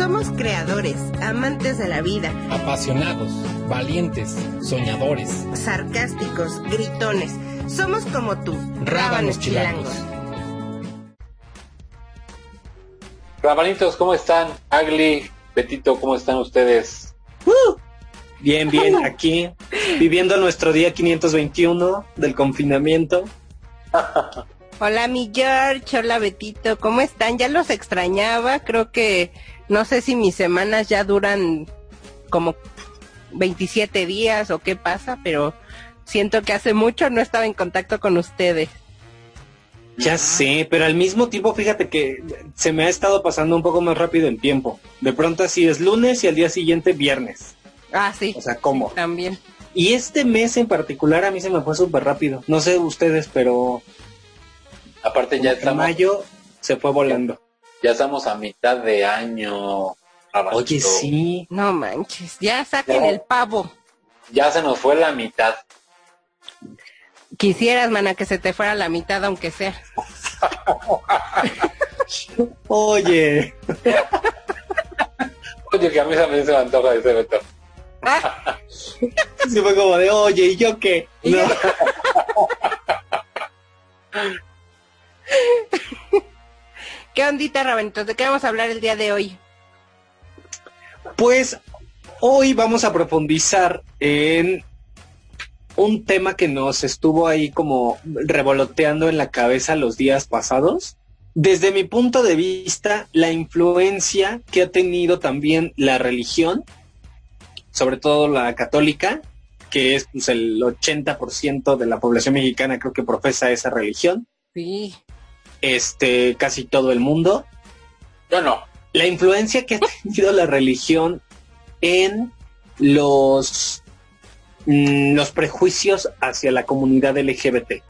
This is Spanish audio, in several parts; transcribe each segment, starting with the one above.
Somos creadores, amantes de la vida, apasionados, valientes, soñadores, sarcásticos, gritones. Somos como tú, rábanos chilangos. Rabanitos, ¿cómo están? Agli, Betito, ¿cómo están ustedes? Uh, bien, bien, aquí, viviendo nuestro día 521 del confinamiento. Hola mi George, hola Betito, ¿cómo están? Ya los extrañaba, creo que no sé si mis semanas ya duran como 27 días o qué pasa, pero siento que hace mucho no estaba en contacto con ustedes. Ya sé, pero al mismo tiempo fíjate que se me ha estado pasando un poco más rápido el tiempo. De pronto así es lunes y al día siguiente viernes. Ah, sí. O sea, ¿cómo? también. Y este mes en particular a mí se me fue súper rápido. No sé ustedes, pero... Aparte ya estamos... mayo se fue volando. Ya estamos a mitad de año. Oye, sí. No manches, ya saquen el pavo. Ya se nos fue la mitad. Quisieras, mana, que se te fuera la mitad, aunque sea. Oye. Oye, que a mí también se me antoja ese Beto. Se fue como de, oye, ¿y yo qué? No. ¿Qué ondita, Raventos? ¿De qué vamos a hablar el día de hoy? Pues hoy vamos a profundizar en un tema que nos estuvo ahí como revoloteando en la cabeza los días pasados. Desde mi punto de vista, la influencia que ha tenido también la religión, sobre todo la católica, que es pues, el 80% de la población mexicana creo que profesa esa religión. Sí. Este, casi todo el mundo. Yo no. La influencia que ha tenido la religión en los Mm, los prejuicios hacia la comunidad LGBT.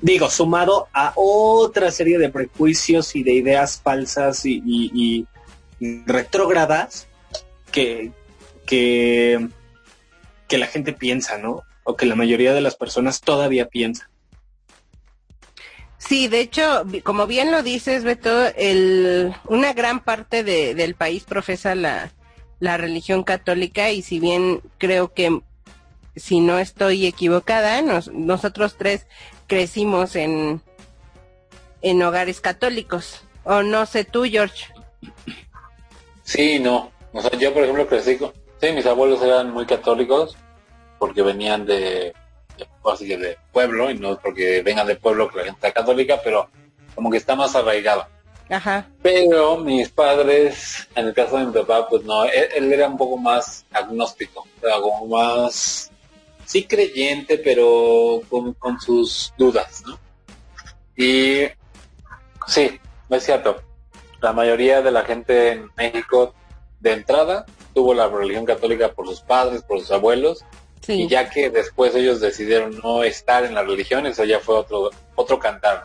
Digo, sumado a otra serie de prejuicios y de ideas falsas y, retrógradas que, que, que la gente piensa, ¿no? O que la mayoría de las personas todavía piensan. Sí, de hecho, como bien lo dices, Beto, el, una gran parte del país profesa la, la religión católica y si bien creo que si no estoy equivocada, nosotros tres crecimos en, en hogares católicos. O no sé tú, George. Sí, no. O sea, yo, por ejemplo, crecí con... Sí, mis abuelos eran muy católicos porque venían de, así que de pueblo, y no porque vengan de pueblo que la gente católica, pero como que está más arraigado. Ajá. Pero mis padres, en el caso de mi papá, pues no, él, él era un poco más agnóstico, sea, como más sí creyente, pero con, sus dudas, ¿no? Y sí, es cierto. La mayoría de la gente en México de entrada tuvo la religión católica por sus padres, por sus abuelos, y ya que después ellos decidieron no estar en la religión, eso ya fue otro otro cantar.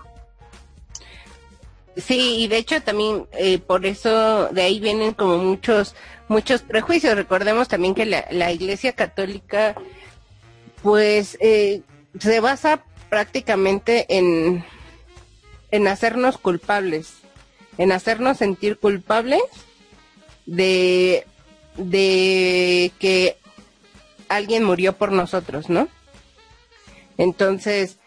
Sí, y de hecho también eh, por eso de ahí vienen como muchos muchos prejuicios. Recordemos también que la, la Iglesia Católica pues eh, se basa prácticamente en, en hacernos culpables, en hacernos sentir culpables de, de que alguien murió por nosotros, ¿no? Entonces,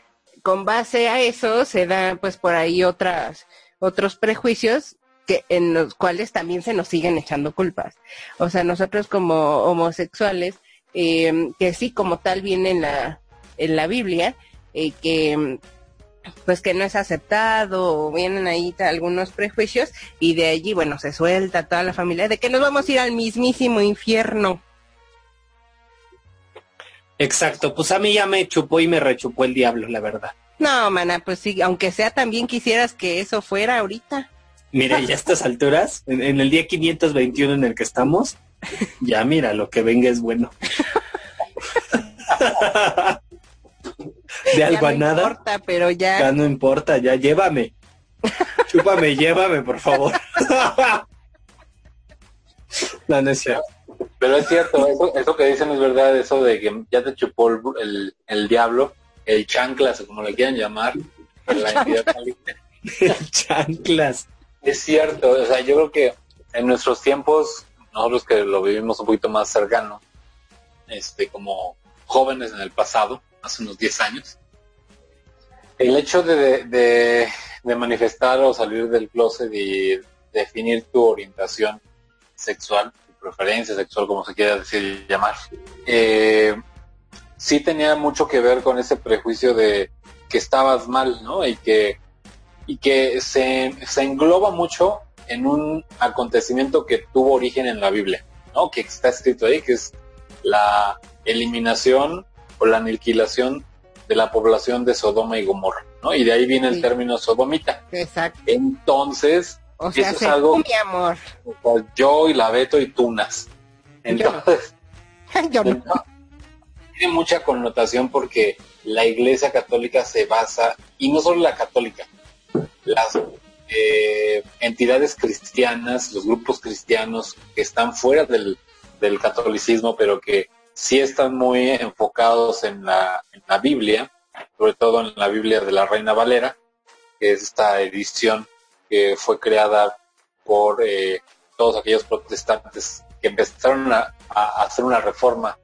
con base a eso se dan pues por ahí otras, otros prejuicios que en los cuales también se nos siguen echando culpas. O sea, nosotros como homosexuales eh, que sí como tal viene en la, en la Biblia, eh, que pues que no es aceptado, o vienen ahí algunos prejuicios, y de allí, bueno, se suelta toda la familia de que nos vamos a ir al mismísimo infierno. Exacto, pues a mí ya me chupó y me rechupó el diablo, la verdad. No, mana, pues sí, aunque sea también quisieras que eso fuera ahorita. Mira, ya a estas alturas, en, en el día 521 en el que estamos, ya mira, lo que venga es bueno. De algo a nada. No importa, pero ya. Ya no importa, ya llévame. Chúpame, llévame, por favor. no, no es cierto. Pero es cierto, eso, eso que dicen es verdad, eso de que ya te chupó el, el, diablo, el chanclas, como le quieran llamar, la entidad el chanclas. Es cierto, o sea, yo creo que en nuestros tiempos, nosotros que lo vivimos un poquito más cercano, este, como jóvenes en el pasado, hace unos 10 años, el hecho de, de, de manifestar o salir del closet y definir tu orientación sexual, preferencia sexual, como se quiera decir llamar, eh, sí tenía mucho que ver con ese prejuicio de que estabas mal, ¿no? Y que, y que se, se engloba mucho en un acontecimiento que tuvo origen en la Biblia, ¿no? Que está escrito ahí, que es la eliminación o la aniquilación de la población de Sodoma y Gomorra, ¿no? Y de ahí viene el Sí. término sodomita. Exacto. Entonces, O sea, eso es algo- mi amor. yo y la Beto y Tunas. Entonces, Yo no. tiene mucha connotación porque la Iglesia Católica se basa, y no solo la católica, las eh, entidades cristianas, los grupos cristianos que están fuera del, del catolicismo, pero que sí están muy enfocados en la, en la Biblia, sobre todo en la Biblia de la Reina Valera, que es esta edición que fue creada por eh, todos aquellos protestantes que empezaron a, hacer una reforma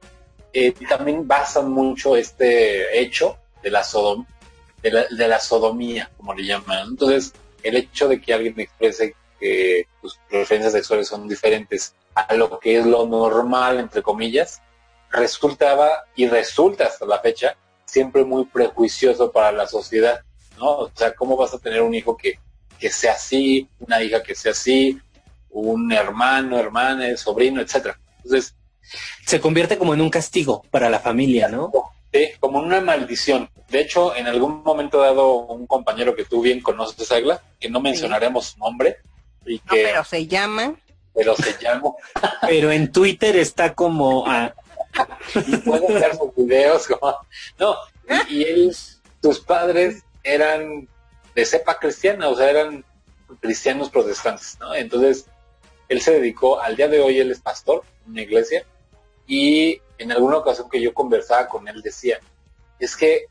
eh, también basan mucho este hecho de la, sodom de, la, de la sodomía, como le llaman. Entonces, el hecho de que alguien exprese que sus preferencias sexuales son diferentes a lo que es lo normal, entre comillas, resultaba y resulta hasta la fecha siempre muy prejuicioso para la sociedad, ¿no? O sea, ¿cómo vas a tener un hijo que, que sea así, una hija que sea así, un hermano, hermana, sobrino, etcétera? Entonces, Se convierte como en un castigo para la familia, ¿no? Sí, como una maldición. De hecho, en algún momento dado, un compañero que tú bien conoces, Agla, que no mencionaremos su nombre, y No, pero se llama. pero se llama, Pero en Twitter está como... y puede hacer sus videos, como, no, y, y él, sus padres eran de cepa cristiana, o sea, eran cristianos protestantes, ¿no? Entonces, él se dedicó, al día de hoy él es pastor en una iglesia, y en alguna ocasión que yo conversaba con él decía, es que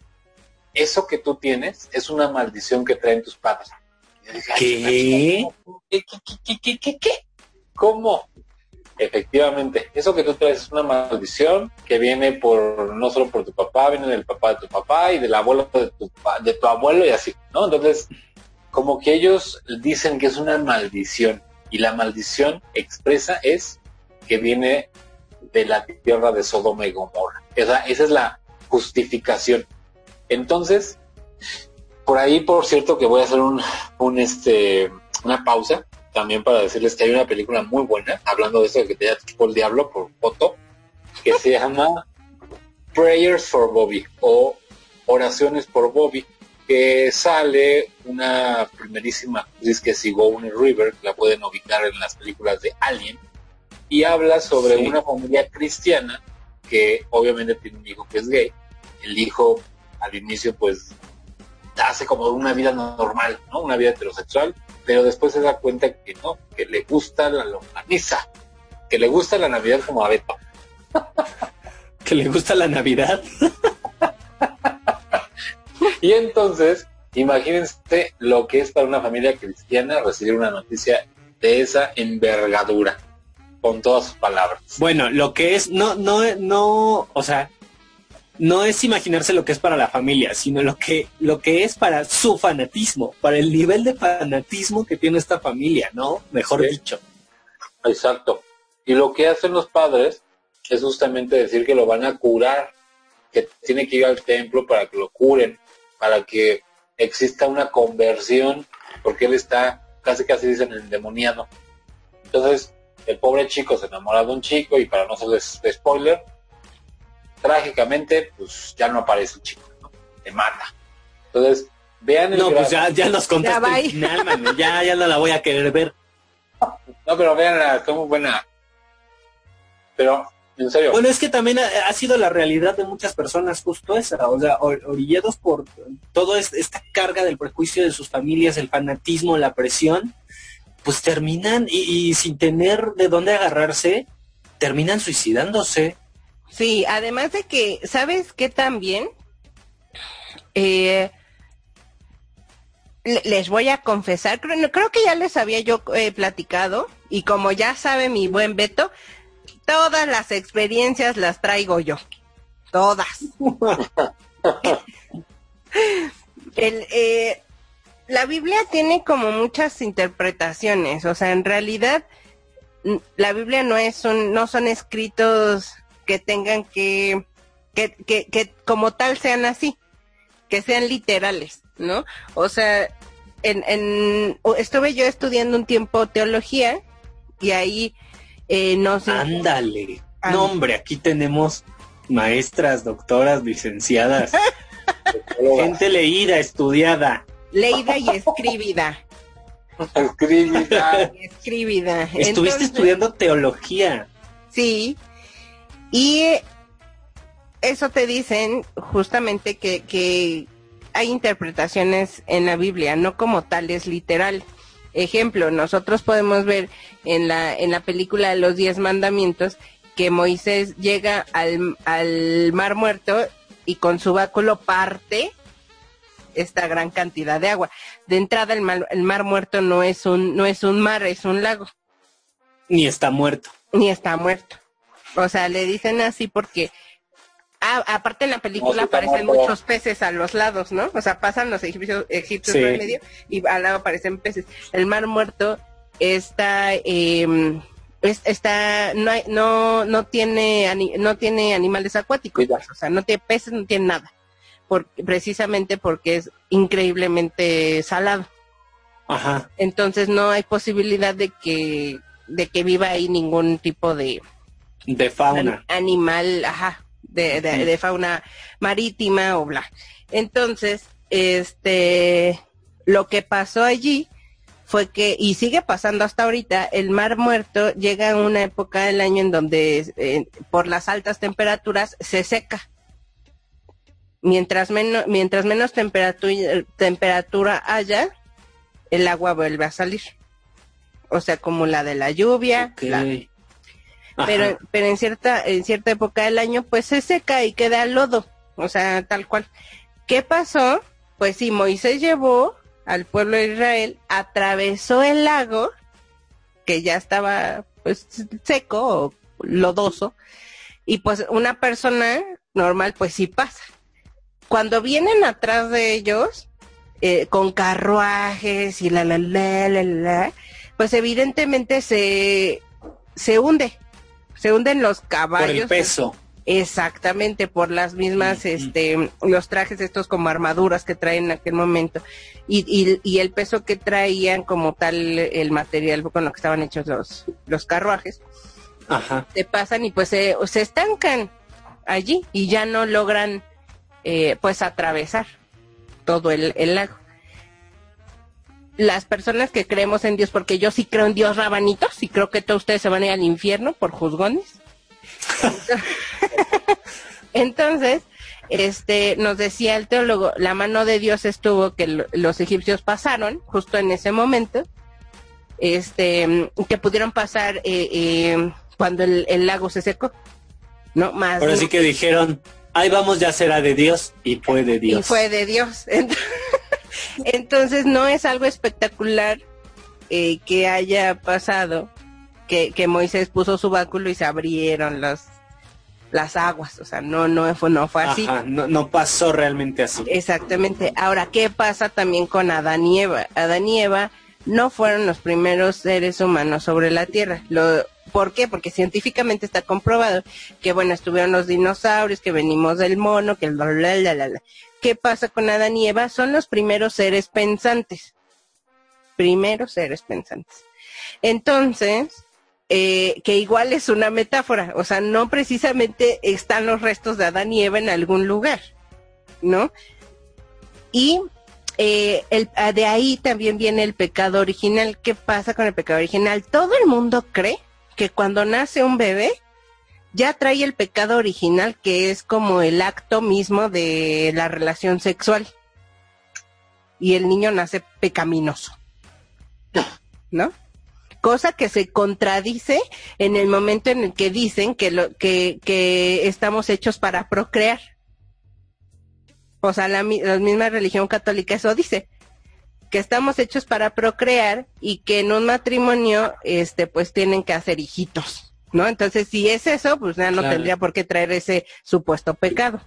eso que tú tienes es una maldición que traen tus padres. Y yo dije, "Ay, ¿Qué? ¿Qué, qué, qué, qué, qué, qué? ¿Cómo? Efectivamente, eso que tú traes es una maldición que viene por no solo por tu papá, viene del papá de tu papá y del abuelo de tu, de tu abuelo y así, ¿no? Entonces, como que ellos dicen que es una maldición y la maldición expresa es que viene de la tierra de Sodoma y Gomorra. Esa, esa es la justificación. Entonces, por ahí, por cierto, que voy a hacer un, un este, una pausa también para decirles que hay una película muy buena, hablando de eso que te chupó el diablo por foto, que se llama Prayers for Bobby o Oraciones por Bobby, que sale una primerísima actriz que es Sigourney River, que la pueden ubicar en las películas de Alien, y habla sobre Sí. una familia cristiana que obviamente tiene un hijo que es gay. El hijo al inicio pues hace como una vida normal, ¿no? Una vida heterosexual, pero después se da cuenta que no, que le gusta la longaniza, que le gusta la Navidad como a Beto. ¿Que le gusta la Navidad? Y entonces, imagínense lo que es para una familia cristiana recibir una noticia de esa envergadura, con todas sus palabras. Bueno, lo que es, no, no, no, o sea, no es imaginarse lo que es para la familia, sino lo que, lo que es para su fanatismo, para el nivel de fanatismo que tiene esta familia, ¿no? Mejor Sí. dicho. Exacto. Y lo que hacen los padres es justamente decir que lo van a curar, que tiene que ir al templo para que lo curen, para que exista una conversión, porque él está casi casi dicen endemoniado. Entonces, el pobre chico se enamora de un chico y para no hacerles spoiler, trágicamente, pues ya no aparece el chico, ¿no? Te mata. Entonces, vean el No, pues ya, ya nos Ya, contaste bye. el final. Ya, ya no la voy a querer ver. No, pero vean, está muy buena. Pero, en serio, Bueno, es que también ha, ha sido la realidad de muchas personas justo esa, o sea, or- orillados por toda esta carga del prejuicio de sus familias, el fanatismo, la presión, pues terminan y, y sin tener de dónde agarrarse, terminan suicidándose. Sí, además de que, ¿sabes qué también? Eh, le- les voy a confesar, creo, creo que ya les había yo eh, platicado Y como ya sabe mi buen Beto, todas las experiencias las traigo yo. Todas. El, eh, la Biblia tiene como muchas interpretaciones, o sea, en realidad la Biblia no es un, no son escritos que tengan que, que, que, que como tal sean así, que sean literales, ¿no? O sea, en, en, estuve yo estudiando un tiempo teología y ahí eh, no sé. Ándale. No, hombre, aquí tenemos maestras, doctoras, licenciadas, gente leída, estudiada. Leída y escribida. Escribida. escribida. Estuviste Entonces, estudiando teología. Sí. Y eso te dicen justamente que, que hay interpretaciones en la Biblia, no como tales literal. Ejemplo, nosotros podemos ver en la, en la película de los diez mandamientos que Moisés llega al, al mar muerto y con su báculo parte esta gran cantidad de agua. De entrada el mar, el mar muerto no es un, no es un mar, es un lago, Ni está muerto. ni está muerto. O sea, le dicen así porque ah, aparte en la película aparecen muerto. muchos peces a los lados, ¿no? O sea, pasan los egipcios, egipcios Sí. por el medio y al lado aparecen peces. El mar muerto está eh, es- está no hay, no no tiene no tiene animales acuáticos, o sea, no tiene peces, no tiene nada. Precisamente porque es increíblemente salado. Ajá. Entonces no hay posibilidad de que de que viva ahí ningún tipo de De fauna. an- animal, ajá, de, de, fauna marítima o bla. Entonces, este, lo que pasó allí fue que, y sigue pasando hasta ahorita, el mar muerto llega a una época del año en donde eh, por las altas temperaturas se seca. Mientras menos, mientras menos temperatura, temperatura haya, el agua vuelve a salir. O sea, como la de la lluvia, Ok. Pero pero en cierta en cierta época del año pues se seca y queda lodo o sea tal cual. Qué pasó pues sí Moisés llevó al pueblo de Israel atravesó el lago que ya estaba pues seco o lodoso y pues una persona normal pues sí pasa. Cuando vienen atrás de ellos eh, con carruajes y la la la la la pues evidentemente se se hunde se hunden los Por caballos el peso. exactamente por las mismas este los trajes estos como armaduras que traen en aquel momento y, y, y el peso que traían como tal el material con lo que estaban hechos los los carruajes Ajá. se pasan y pues se, se estancan allí y ya no logran eh, pues atravesar todo el, el lago. Las personas que creemos en Dios, porque yo sí creo en Dios rabanitos y creo que todos ustedes se van a ir al infierno por juzgones. Entonces, este, nos decía el teólogo, la mano de Dios estuvo que lo- los egipcios pasaron justo en ese momento, este, que pudieron pasar eh, eh, cuando el, el lago se secó, ¿no? Más Ahora sí que dijeron, ahí vamos, ya será de Dios. Y fue de Dios. y fue de Dios. Ent- Entonces no es algo espectacular eh, que haya pasado que, que Moisés puso su báculo y se abrieron las las aguas, o sea, no no fue no fue así. Ajá, no, no pasó realmente así. Exactamente. Ahora, ¿qué pasa también con Adán y Eva? Adán y Eva no fueron los primeros seres humanos sobre la Tierra. Lo, ¿Por qué? Porque científicamente está comprobado que, bueno, estuvieron los dinosaurios, que venimos del mono, que el bla, bla, bla, bla, bla. ¿Qué pasa con Adán y Eva? Son los primeros seres pensantes. Primeros seres pensantes. Entonces, eh, que igual es una metáfora, o sea, no precisamente están los restos de Adán y Eva en algún lugar, ¿no? Y eh, el, ah, de ahí también viene el pecado original. ¿Qué pasa con el pecado original? Todo el mundo cree que cuando nace un bebé ya trae el pecado original, que es como el acto mismo de la relación sexual. Y el niño nace pecaminoso. ¿No? Cosa que se contradice en el momento en el que dicen que, lo, que, que estamos hechos para procrear. O sea, la, la misma religión católica eso dice, que estamos hechos para procrear y que en un matrimonio, este, pues tienen que hacer hijitos, ¿no? Entonces, si es eso, pues ya no Claro. tendría por qué traer ese supuesto pecado.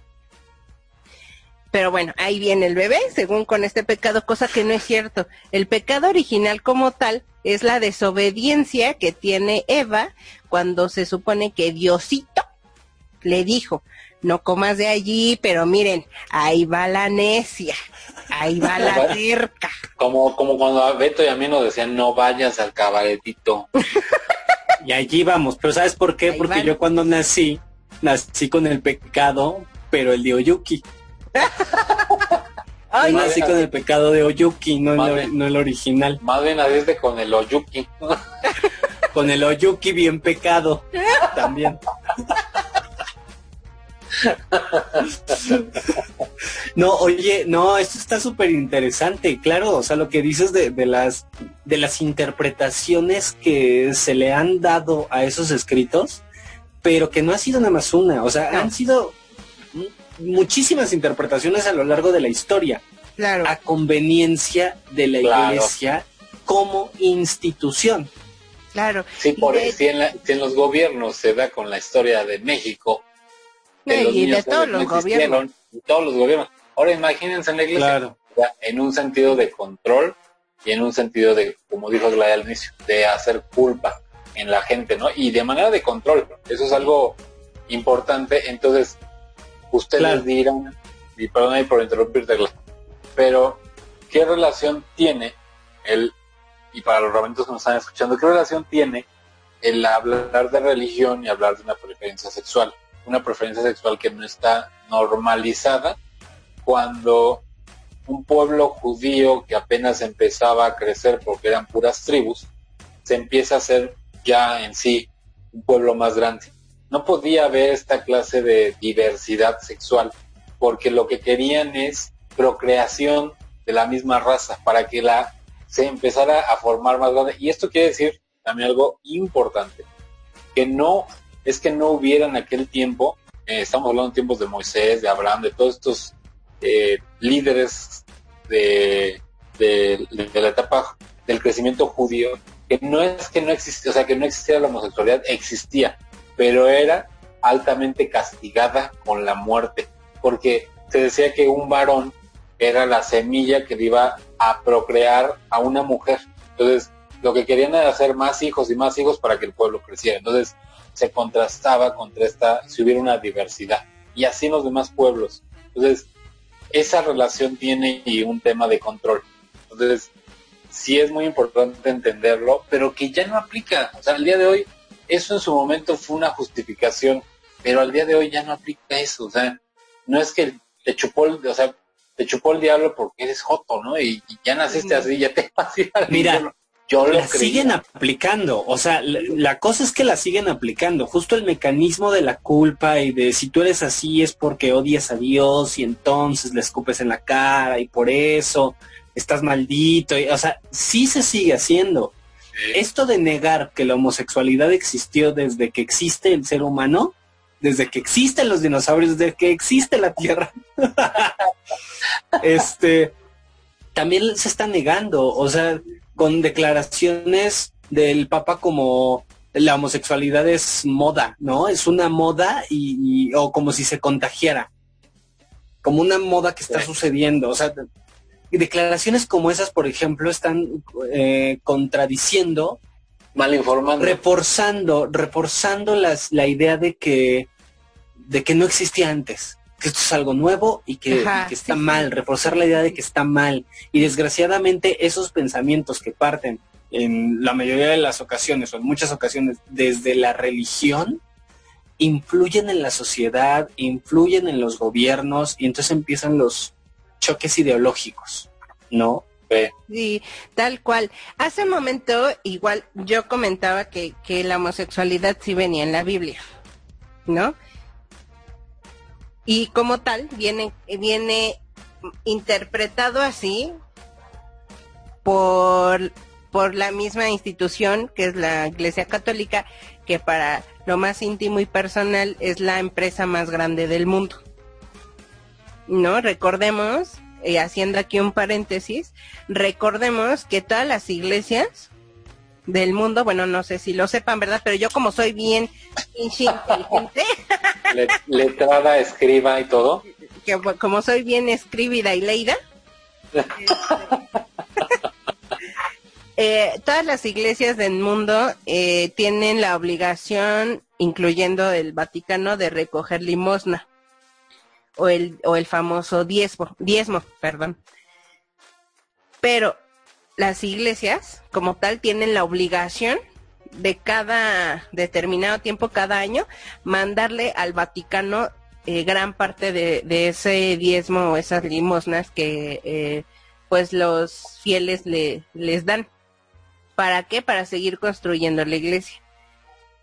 Pero bueno, ahí viene el bebé, según con este pecado, cosa que no es cierto. El pecado original como tal es la desobediencia que tiene Eva cuando se supone que Diosito le dijo, no comas de allí, pero miren, ahí va la necia, ahí va la cerca. Como, como cuando a Beto y a mí nos decían, no vayas al cabaretito. Y allí vamos. Pero ¿sabes por qué? Ahí Porque van. yo cuando nací, nací con el pecado, pero el de Oyuki. Ay, Yo nací con el pecado de Oyuki, no Madre. el, no el original. Más bien naciste con el Oyuki. Con el Oyuki bien pecado. También. No, oye, no, esto está súper interesante, claro, o sea, lo que dices de, de las de las interpretaciones que se le han dado a esos escritos, pero que no ha sido nada más una, o sea, No. han sido mu- muchísimas interpretaciones a lo largo de la historia, claro. a conveniencia de la Claro. iglesia como institución. Claro. Sí, por Y de- si en, la- si en los gobiernos se da con la historia de México. Los y de niños todos los existieron, gobiernos. y todos los gobiernos. Ahora imagínense en la iglesia. Claro. En un sentido de control y en un sentido de, como dijo Gladia al inicio, de hacer culpa en la gente, ¿no? Y de manera de control. Eso es algo importante. Entonces, ustedes Claro. dirán, y perdón ahí por interrumpirte, pero ¿qué relación tiene el, y para los rabanitos que nos están escuchando, qué relación tiene el hablar de religión y hablar de una preferencia sexual? Una preferencia sexual que no está normalizada cuando un pueblo judío que apenas empezaba a crecer porque eran puras tribus, se empieza a hacer ya en sí un pueblo más grande. No podía haber esta clase de diversidad sexual porque lo que querían es procreación de la misma raza para que la se empezara a formar más grande. Y esto quiere decir también algo importante, que no es que no hubiera en aquel tiempo, eh, estamos hablando de tiempos de Moisés, de Abraham, de todos estos eh, líderes de, de- la etapa del crecimiento judío, que no es que no existía, o sea, que no existiera la homosexualidad, existía, pero era altamente castigada con la muerte, porque se decía que un varón era la semilla que iba a procrear a una mujer. Entonces, lo que querían era hacer más hijos y más hijos para que el pueblo creciera. Entonces, se contrastaba contra esta, si hubiera una diversidad. Y así en los demás pueblos. Entonces, esa relación tiene y un tema de control. Entonces, sí es muy importante entenderlo, pero que ya no aplica. O sea, al día de hoy, eso en su momento fue una justificación, pero al día de hoy ya no aplica eso. O sea, no es que te chupó el, o sea, te chupó el diablo porque eres joto, ¿no? Y, y ya naciste así, ya te vas a ir al Mira. Yo lo la creía. siguen aplicando, o sea, la, la cosa es que la siguen aplicando, justo el mecanismo de la culpa y de si tú eres así es porque odias a Dios y entonces le escupes en la cara y por eso estás maldito, y, o sea, sí se sigue haciendo. Esto de negar que la homosexualidad existió desde que existe el ser humano, desde que existen los dinosaurios, desde que existe la Tierra, este, también se está negando, o sea, con declaraciones del Papa como la homosexualidad es moda, ¿no? Es una moda y, y- o como si se contagiara, como una moda que está sucediendo, o sea, de- declaraciones como esas, por ejemplo, están eh, contradiciendo Mal informando. reforzando, reforzando las, la idea de que, de que no existía antes, que esto es algo nuevo y que, Ajá, y que está sí, mal, reforzar la idea de que está mal. Y desgraciadamente esos pensamientos que parten en la mayoría de las ocasiones, o en muchas ocasiones, desde la religión, influyen en la sociedad, influyen en los gobiernos, y entonces empiezan los choques ideológicos, ¿no? Sí. Sí, tal cual. Hace un momento, igual, yo comentaba que, que la homosexualidad sí venía en la Biblia, ¿no? Y como tal, viene, viene interpretado así por, por la misma institución que es la Iglesia Católica, que para lo más íntimo y personal es la empresa más grande del mundo. ¿No? Recordemos eh, haciendo aquí un paréntesis, recordemos que todas las iglesias del mundo, bueno, no sé si lo sepan, ¿verdad? Pero yo como soy bien inteligente, letrada, escriba y todo, que como soy bien escribida y leída, eh, todas las iglesias del mundo eh, tienen la obligación, incluyendo el Vaticano, de recoger limosna o el, o el famoso diezmo, diezmo, perdón. Pero las iglesias, como tal, tienen la obligación de cada determinado tiempo, cada año, mandarle al Vaticano eh, gran parte de, ese diezmo o esas limosnas que eh, pues los fieles le, les dan. ¿Para qué? Para seguir construyendo la iglesia.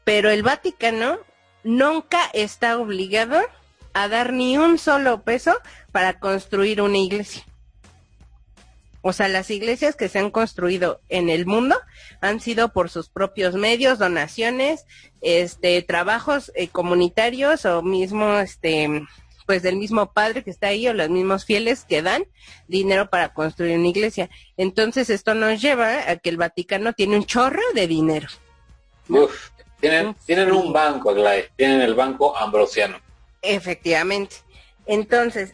Pero el Vaticano nunca está obligado a dar ni un solo peso para construir una iglesia. O sea, las iglesias que se han construido en el mundo han sido por sus propios medios, donaciones, este, trabajos eh, comunitarios o mismo, este, pues del mismo padre que está ahí o los mismos fieles que dan dinero para construir una iglesia. Entonces esto nos lleva a que el Vaticano tiene un chorro de dinero. Uf, tienen, tienen un banco, tienen el banco ambrosiano. Efectivamente. Entonces.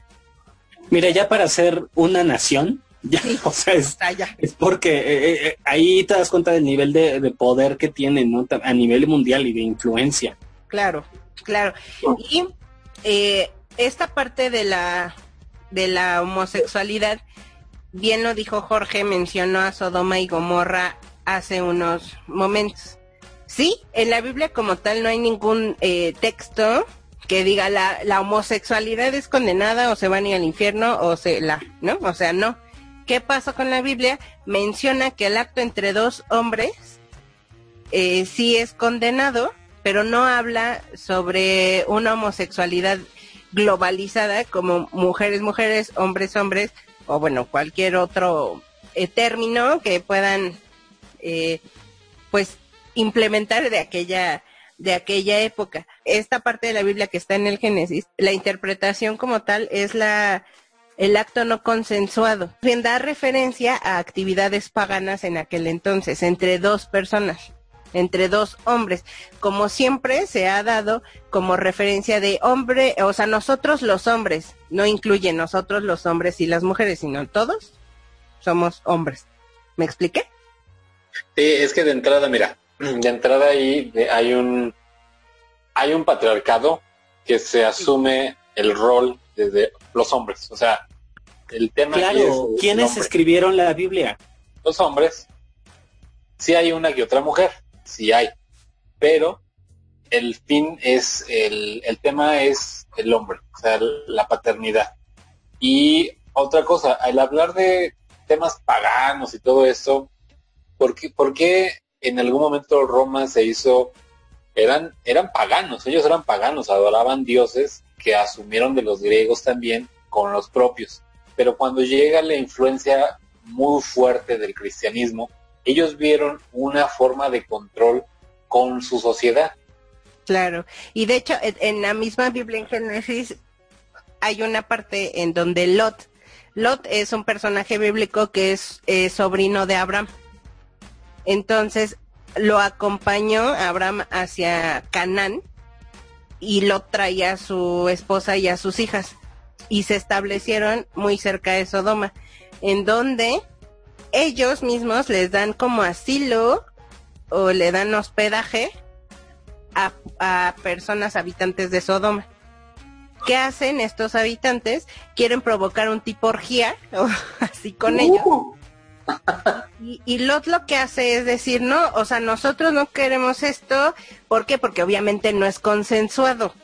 Mira, ya para ser una nación, ya, o sea, es, es porque eh, eh, eh, ahí te das cuenta del nivel de, poder que tienen, ¿no? A nivel mundial y de influencia. Claro, claro. Y esta parte de la, de la homosexualidad, bien lo dijo Jorge, mencionó a Sodoma y Gomorra hace unos momentos. Sí, en la Biblia como tal no hay ningún texto que diga la, la homosexualidad es condenada o se van a ir al infierno o se la, ¿no? O sea, no ¿Qué pasó con la Biblia? Menciona que el acto entre dos hombres eh, sí es condenado, pero no habla sobre una homosexualidad globalizada como mujeres, mujeres, hombres, hombres, o bueno, cualquier otro eh, término que puedan, eh, pues, implementar de aquella de aquella época. Esta parte de la Biblia que está en el Génesis, la interpretación como tal es la el acto no consensuado. Bien, da referencia a actividades paganas en aquel entonces, entre dos personas, entre dos hombres. Como siempre se ha dado como referencia de hombre, o sea, nosotros los hombres, no incluye nosotros los hombres y las mujeres, sino todos somos hombres. ¿Me expliqué? Sí, es que de entrada, mira, de entrada ahí hay un hay un patriarcado que se asume el rol de los hombres. O sea, el tema claro, ¿quiénes escribieron la Biblia? Los hombres. Sí hay una que otra mujer, sí hay, pero el fin es, el, el tema es el hombre, o sea, la paternidad. Y otra cosa, al hablar de temas paganos y todo esto, ¿por qué, por qué en algún momento Roma se hizo, eran, eran paganos, ellos eran paganos, adoraban dioses que asumieron de los griegos también con los propios pero cuando llega la influencia muy fuerte del cristianismo, ellos vieron una forma de control con su sociedad. Claro, y de hecho en la misma Biblia en Génesis hay una parte en donde Lot, Lot es un personaje bíblico que es sobrino de Abraham. Entonces lo acompañó Abraham hacia Canaán y Lot traía a su esposa y a sus hijas y se establecieron muy cerca de Sodoma, en donde ellos mismos les dan como asilo o le dan hospedaje a, personas habitantes de Sodoma. ¿Qué hacen estos habitantes? Quieren provocar un tipo orgía, o así con ellos. Uh. Y, y, Lot lo que hace es decir, no, o sea, nosotros no queremos esto. ¿Por qué? Porque obviamente no es consensuado.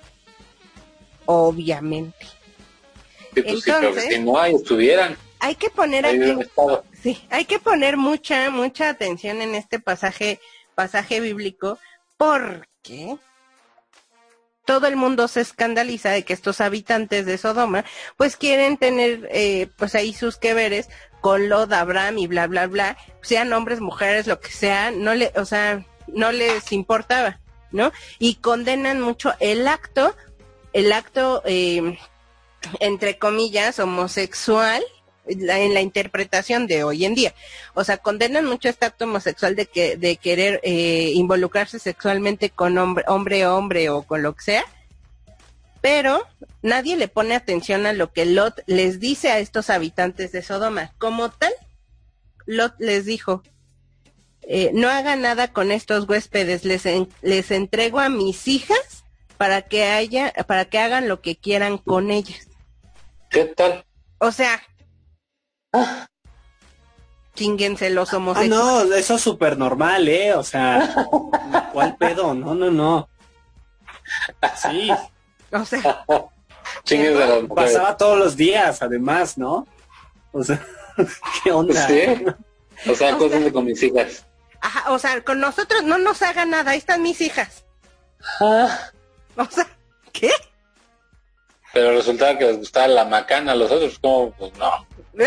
Obviamente. Entonces, no hay, estuvieran. Hay que poner sí, hay que poner mucha, mucha atención en este pasaje, pasaje bíblico, porque todo el mundo se escandaliza de que estos habitantes de Sodoma, pues quieren tener, eh, pues ahí sus que veres con Lot, Abraham y bla, bla, bla, sean hombres, mujeres, lo que sea, no le, o sea, no les importaba, ¿no? Y condenan mucho el acto, el acto, eh, entre comillas, homosexual en la interpretación de hoy en día. O sea, condenan mucho este acto homosexual de que de querer eh, involucrarse sexualmente con hombre, hombre, hombre o con lo que sea, pero nadie le pone atención a lo que Lot les dice a estos habitantes de Sodoma. Como tal, Lot les dijo, eh, no haga nada con estos huéspedes, les, les entrego a mis hijas para que haya, para que hagan lo que quieran con ellas. ¿Qué tal? O sea, ah. chinguense los homosexuales. Ah, no, eso es súper normal, ¿eh? O sea, ¿cuál pedo? No, no, no. Sí. O sea, pasaba todos los días, además, ¿no? O sea, ¿qué onda? Sí. O sea, cosas con mis hijas. Ajá, o sea, con nosotros no nos haga nada, ahí están mis hijas. Ah. O sea, ¿qué? Pero resultaba que les gustaba la macana a los otros, como, pues no.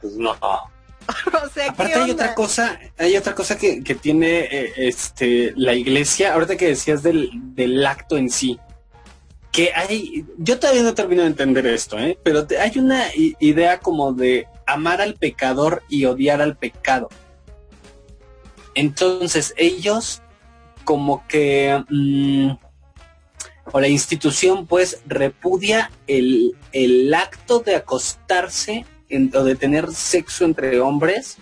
Pues no. o sea, Aparte hay otra cosa, hay otra cosa que, que tiene eh, este la iglesia, ahorita que decías del, del acto en sí, que hay, yo todavía no termino de entender esto, ¿eh? pero hay una idea como de amar al pecador y odiar al pecado. Entonces ellos como que mm, o la institución pues repudia el, el acto de acostarse o de tener sexo entre hombres,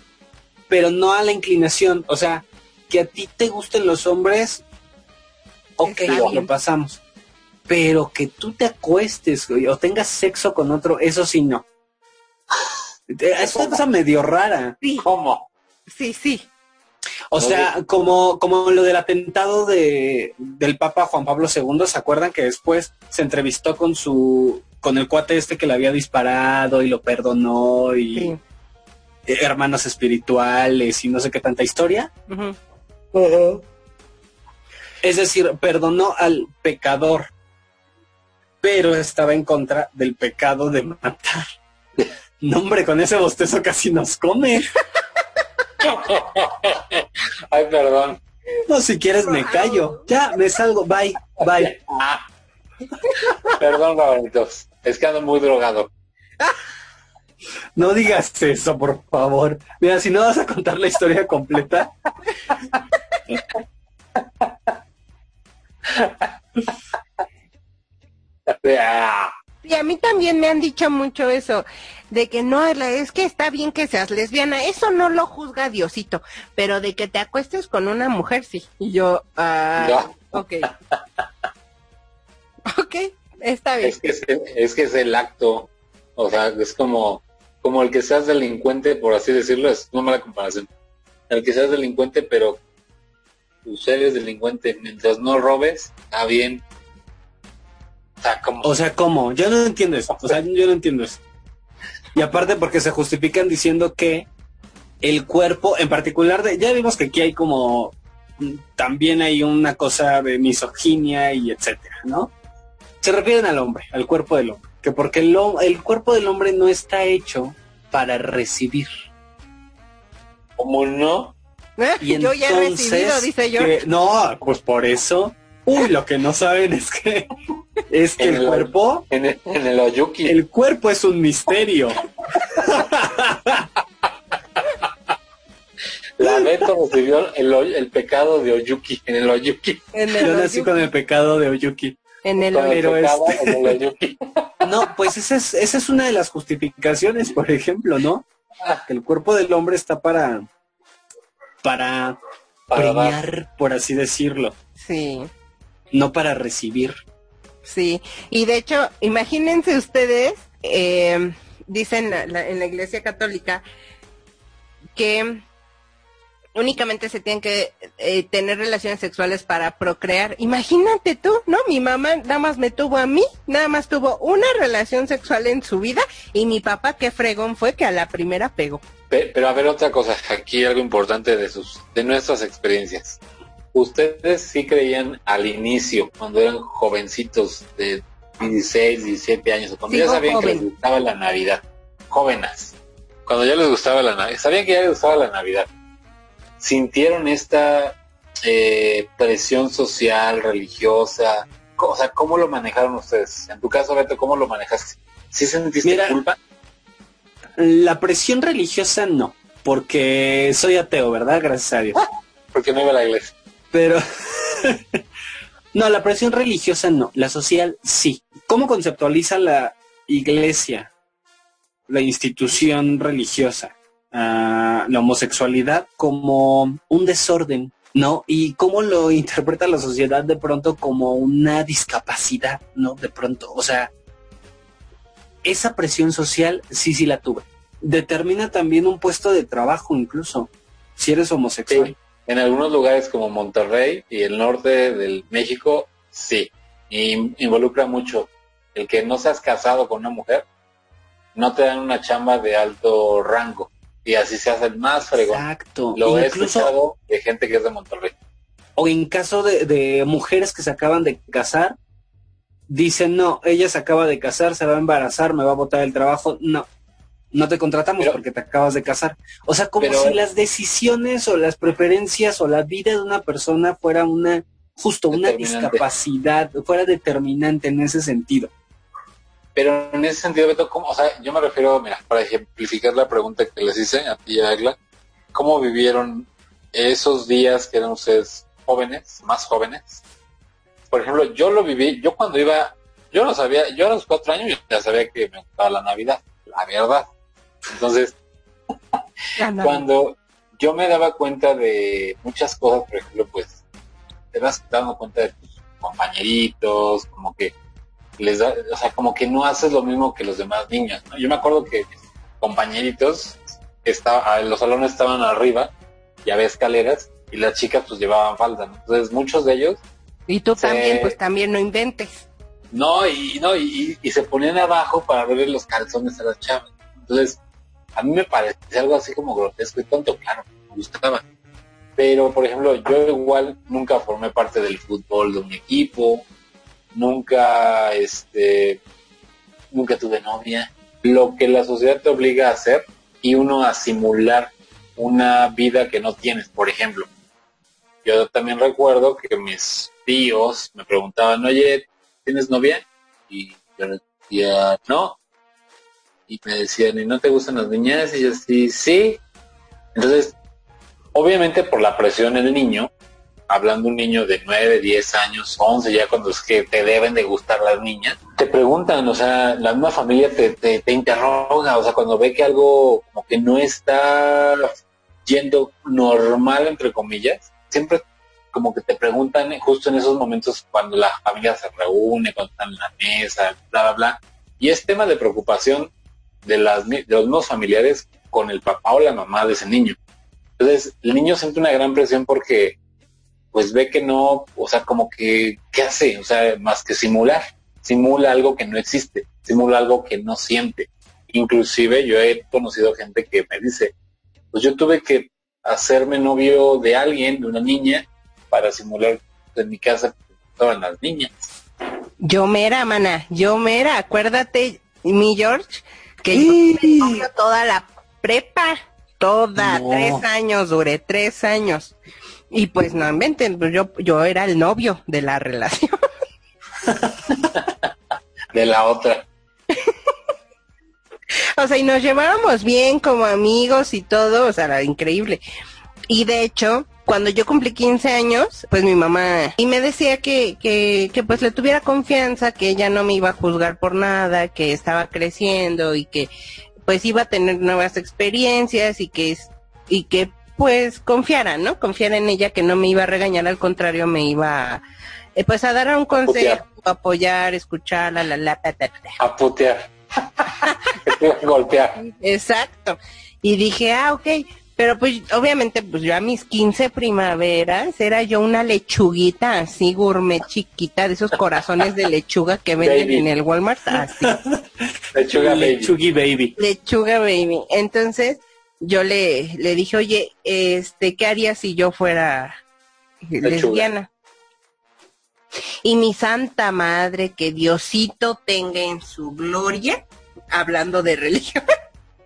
pero no a la inclinación. O sea, que a ti te gusten los hombres, ok, lo pasamos. Pero que tú te acuestes o tengas sexo con otro, eso sí no. Es una cosa medio rara. ¿Cómo? Sí, sí. O sea, como, como lo del atentado de, del Papa Juan Pablo II, ¿se acuerdan que después se entrevistó con su, con el cuate este que le había disparado y lo perdonó y hermanos espirituales y no sé qué tanta historia? Es decir, perdonó al pecador, pero estaba en contra del pecado de matar. No, hombre, con ese bostezo casi nos come. Ay, perdón. No, si quieres me callo. Ya, me salgo. Bye, bye. Perdón, favoritos. Es que ando muy drogado. No digas eso, por favor. Mira, si no vas a contar la historia completa. Y a mí también me han dicho mucho eso, de que no, es que está bien que seas lesbiana, eso no lo juzga Diosito, pero de que te acuestes con una mujer, sí. Y yo, ah, ok. ok, está bien. Es que es, que es el acto, o sea, es como, como el que seas delincuente, por así decirlo, es una mala comparación. El que seas delincuente, pero tú eres delincuente, mientras no robes, está bien, o sea, ¿cómo? Yo no entiendo eso. O sea, yo no entiendo eso. Y aparte porque se justifican diciendo que el cuerpo, en particular, de, ya vimos que aquí hay como también hay una cosa de misoginia y etcétera, ¿no? Se refieren al hombre, al cuerpo del hombre, que porque el, el cuerpo del hombre no está hecho para recibir. ¿Cómo no? Y yo ya he recibido, dice yo. no, pues por eso Uy, lo que no saben es que es que el, cuerpo en el, en el Oyuki. El cuerpo es un misterio. La Beto recibió el, el, pecado de Oyuki en el Oyuki. Yo nací con el pecado de Oyuki. En el, Oyuki. No, pues esa es, esa es una de las justificaciones, por ejemplo, ¿no? Que el cuerpo del hombre está para para, para por así decirlo. Sí no para recibir. Sí, y de hecho, imagínense ustedes, eh, dicen en la Iglesia Católica, que únicamente se tienen que eh, tener relaciones sexuales para procrear. Imagínate tú, ¿no? Mi mamá nada más me tuvo a mí, nada más tuvo una relación sexual en su vida y mi papá qué fregón fue que a la primera pegó. Pero, a ver otra cosa, aquí algo importante de sus de nuestras experiencias. ¿Ustedes sí creían al inicio, cuando eran jovencitos de 16, 17 años, cuando ya sabían que les gustaba la Navidad? Jóvenes, cuando ya les gustaba la Navidad, sabían que ya les gustaba la Navidad. ¿Sintieron esta eh, presión social, religiosa? O sea, ¿cómo lo manejaron ustedes? En tu caso, Beto, ¿cómo lo manejaste? ¿Sí sentiste culpa? La presión religiosa no, porque soy ateo, ¿verdad? Gracias a Dios. Porque no iba a la iglesia. Pero no, la presión religiosa no, la social sí. ¿Cómo conceptualiza la iglesia, la institución religiosa, la homosexualidad como un desorden, ¿no? Y cómo lo interpreta la sociedad de pronto como una discapacidad, ¿no? De pronto, o sea, esa presión social sí, sí la tuve. Determina también un puesto de trabajo incluso, si eres homosexual. En algunos lugares como Monterrey y el norte del México, sí. Y involucra mucho el que no seas casado con una mujer, no te dan una chamba de alto rango. Y así se hace el más fregón. Exacto. Lo he Incluso- escuchado de gente que es de Monterrey. o en caso de, de mujeres que se acaban de casar, dicen, no, ella se acaba de casar, se va a embarazar, me va a botar el trabajo. No, no te contratamos Pero- porque te acabas de casar. O sea, como Pero- si las decisiones o las preferencias o la vida de una persona fuera una, justo una discapacidad, fuera determinante en ese sentido. Pero en ese sentido, Beto, ¿cómo? O sea, yo me refiero, mira, para ejemplificar la pregunta que les hice a ti y a Agla, ¿cómo vivieron esos días que eran ustedes jóvenes, más jóvenes? Por ejemplo, yo lo viví, yo cuando iba, yo no sabía, yo a los cuatro años ya sabía que me gustaba la Navidad, la verdad. Entonces, Ah, cuando yo me daba cuenta de muchas cosas, por ejemplo, pues te vas dando cuenta de tus compañeritos, como que les da, o sea, como que no haces lo mismo que los demás niños, ¿no? Yo me acuerdo que mis compañeritos estaba, los salones estaban arriba y había escaleras y las chicas pues llevaban falda, ¿no? Entonces muchos de ellos Y tú también, pues también no inventes. no, y no, y, y se ponían abajo para verle los calzones a las chavas. Entonces, a mí me parecía algo así como grotesco y tonto, claro, me gustaba. Pero, por ejemplo, yo igual nunca formé parte del fútbol de un equipo, nunca, este, nunca tuve novia. Lo que la sociedad te obliga a hacer y uno a simular una vida que no tienes, por ejemplo. Yo también recuerdo que mis tíos me preguntaban, oye, ¿tienes novia? Y yo decía, no. Y me decían, ¿y no te gustan las niñas? Y yo sí, sí. Entonces, obviamente por la presión en el niño, hablando un niño de 9, 10 años, 11, ya cuando es que te deben de gustar las niñas, te preguntan, o sea, la misma familia te, te, te interroga, o sea, cuando ve que algo como que no está yendo normal, entre comillas, siempre como que te preguntan justo en esos momentos cuando la familia se reúne, cuando están en la mesa, bla, bla, bla. Y es tema de preocupación de, las, de los mismos familiares con el papá o la mamá de ese niño. Entonces, el niño siente una gran presión porque pues ve que no, o sea, como que, ¿qué hace? O sea, más que simular. Simula algo que no existe, simula algo que no siente. Inclusive yo he conocido gente que me dice, pues yo tuve que hacerme novio de alguien, de una niña, para simular en mi casa estaban las niñas. Yo mera, mana, yo mera, acuérdate, mi George, que yo tuve novio toda la prepa, toda, No. tres años, duré tres años. Y pues no inventen, pues yo, yo era el novio de la relación. de la otra. o sea, y nos llevábamos bien como amigos y todo, o sea, era increíble. Y de hecho, cuando yo cumplí 15 años, pues mi mamá, y me decía que, que, que pues le tuviera confianza, que ella no me iba a juzgar por nada, que estaba creciendo y que pues iba a tener nuevas experiencias y que, y que pues confiara, ¿no? Confiara en ella que no me iba a regañar, al contrario, me iba a, eh, pues a dar un consejo, apoyar, escuchar, la, la, la, ta, ta, ta. A putear. Golpear. Exacto. Y dije, ah, ok. Pero pues obviamente pues yo a mis 15 primaveras era yo una lechuguita así gourmet chiquita de esos corazones de lechuga que venden Baby. en el Walmart. Así, Lechuga baby. Lechugi baby. lechuga baby. Entonces yo le, le dije, oye, este, ¿qué haría si yo fuera Lechuga. lesbiana? Y mi santa madre, que Diosito tenga en su gloria, hablando de religión,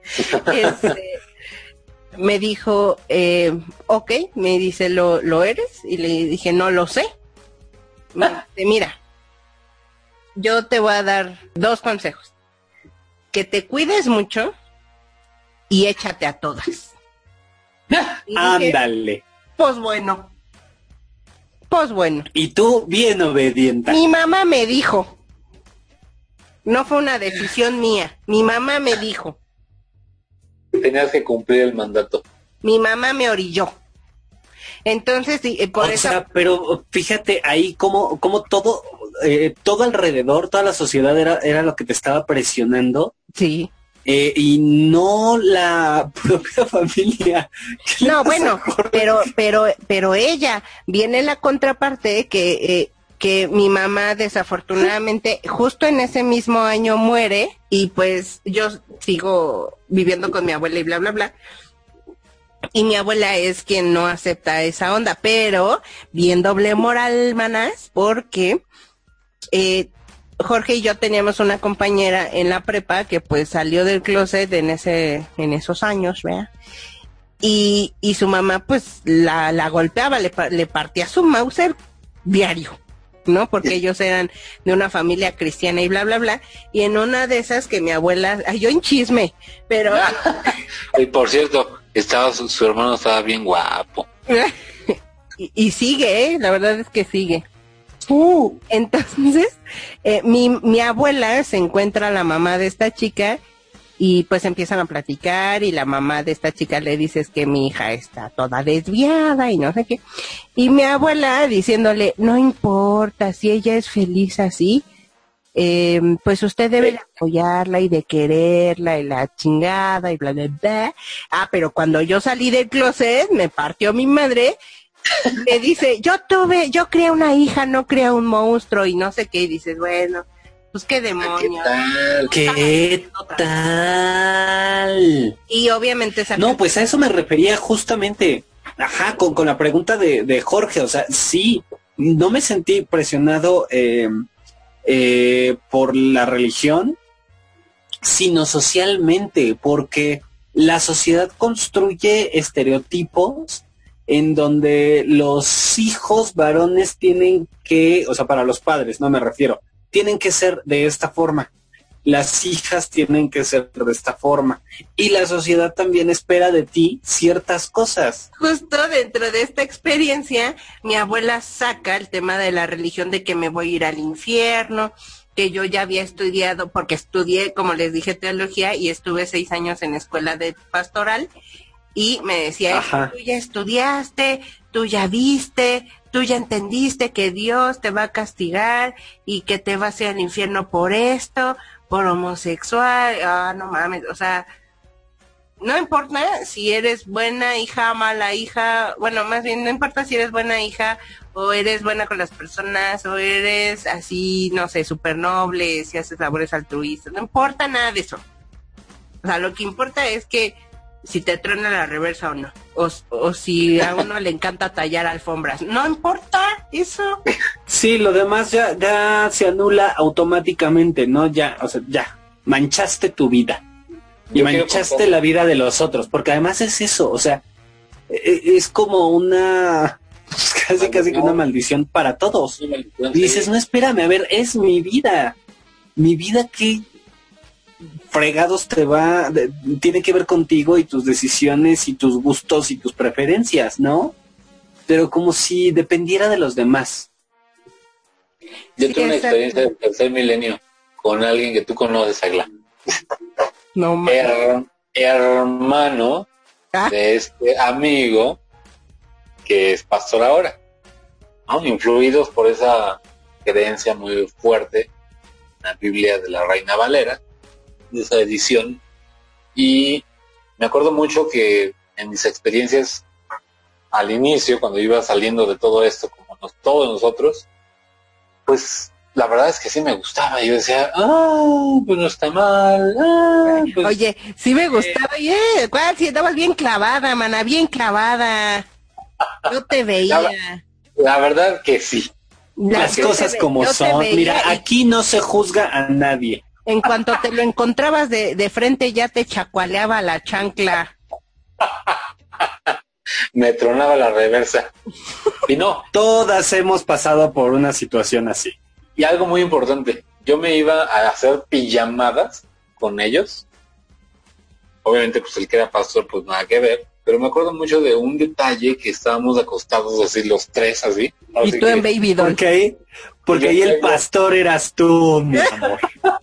este, me dijo, eh, ok, me dice, ¿lo, ¿lo eres? Y le dije, no lo sé. Me dice, mira, yo te voy a dar dos consejos. Que te cuides mucho y échate a todas. Y dije, Ándale. pues bueno. Pues bueno. Y tú bien obediente. Mi mamá me dijo. No fue una decisión mía. Mi mamá me dijo. Tenías que cumplir el mandato. Mi mamá me orilló. Entonces, y, eh, por o eso. sea, pero fíjate ahí cómo, cómo todo, eh, todo alrededor, toda la sociedad era, era lo que te estaba presionando. sí. eh, y no la propia familia. ¿Qué le No, bueno, pero, pero, pero ella viene la contraparte que, que mi mamá desafortunadamente justo en ese mismo año muere y pues yo sigo viviendo con mi abuela y bla, bla, bla. Y mi abuela es quien no acepta esa onda, pero bien doble moral, manas, porque eh, Jorge y yo teníamos una compañera en la prepa que pues salió del closet en ese, en esos años, ¿verdad? y, y su mamá pues la, la golpeaba, le, le partía su Mauser diario, ¿no? Porque ellos eran de una familia cristiana y bla, bla, bla. Y en una de esas que mi abuela, ay, yo en chisme, pero Y por cierto, estaba su, su hermano estaba bien guapo. y, y sigue, ¿eh? La verdad es que sigue. Uh, entonces, eh, mi, mi abuela se encuentra a la mamá de esta chica y pues empiezan a platicar y la mamá de esta chica le dice "Es que mi hija está toda desviada y no sé qué. Y mi abuela diciéndole, no importa si ella es feliz así, eh, pues usted debe de apoyarla y de quererla y la chingada y bla, bla, bla. Ah, pero cuando yo salí del closet, me partió mi madre. Me dice, yo tuve, yo creé una hija, no creé un monstruo y no sé qué. Y dices, bueno, pues qué ¿Qué demonios. tal? ¿Qué tal? Y obviamente esa No, pues a eso me refería justamente, ajá, con, con la pregunta de, de Jorge, o sea, sí, no me sentí presionado eh, eh, por la religión, sino socialmente, porque la sociedad construye estereotipos en donde los hijos varones tienen que, o sea, para los padres, no me refiero, tienen que ser de esta forma. Las hijas tienen que ser de esta forma. Y la sociedad también espera de ti ciertas cosas. justo dentro de esta experiencia, mi abuela saca el tema de la religión de que me voy a ir al infierno, que yo ya había estudiado, porque estudié, como les dije, teología y estuve seis años en escuela de pastoral y me decía, "Es que Ajá. tú ya estudiaste, tú ya viste, tú ya entendiste que Dios te va a castigar y que te vas a ir al infierno por esto, por homosexual, ah, no mames, o sea, no importa si eres buena hija, mala hija, bueno, más bien no importa si eres buena hija o eres buena con las personas o eres así, no sé, súper noble, si haces labores altruistas, no importa nada de eso. O sea, lo que importa es que si te truena la reversa o no, o, o si a uno le encanta tallar alfombras, no importa eso. Sí, lo demás ya, ya se anula automáticamente, ¿no? Ya, o sea, ya, manchaste tu vida. Y Yo manchaste la vida de los otros, porque además es eso, o sea, e- es como una, pues, casi casi que una maldición para todos. Sí, maldición, Y dices, no, espérame, a ver, es mi vida. Mi vida que fregados te va, de- tiene que ver contigo y tus decisiones y tus gustos y tus preferencias, ¿no? Pero como si dependiera de los demás. Yo Sí, tuve una experiencia del tercer milenio con alguien que tú conoces, Agla. No mames. Her- hermano Ah. de este amigo que es pastor ahora. ¿no? Influidos por esa creencia muy fuerte en la Biblia de la Reina Valera, de esa edición. Y me acuerdo mucho que en mis experiencias al inicio, cuando iba saliendo de todo esto, como nos- todos nosotros, pues la verdad es que sí me gustaba. Yo decía, ah, pues no está mal. ah, pues Oye, sí me gustaba, oye, ¿cuál? Si estabas bien clavada, mana, bien clavada. Yo te veía. La verdad que sí. La- Las cosas como yo son. Mira, y aquí no se juzga a nadie. En cuanto te lo encontrabas de, de frente, ya te chacualeaba la chancla. Me tronaba la reversa. Y no, Todas hemos pasado por una situación así. y algo muy importante, yo me iba a hacer pijamadas con ellos obviamente pues el que era pastor pues nada que ver, pero me acuerdo mucho de un detalle que estábamos acostados así los tres así. Y tú en Baby Doll. Porque ahí, porque ahí el pastor eras tú, mi amor.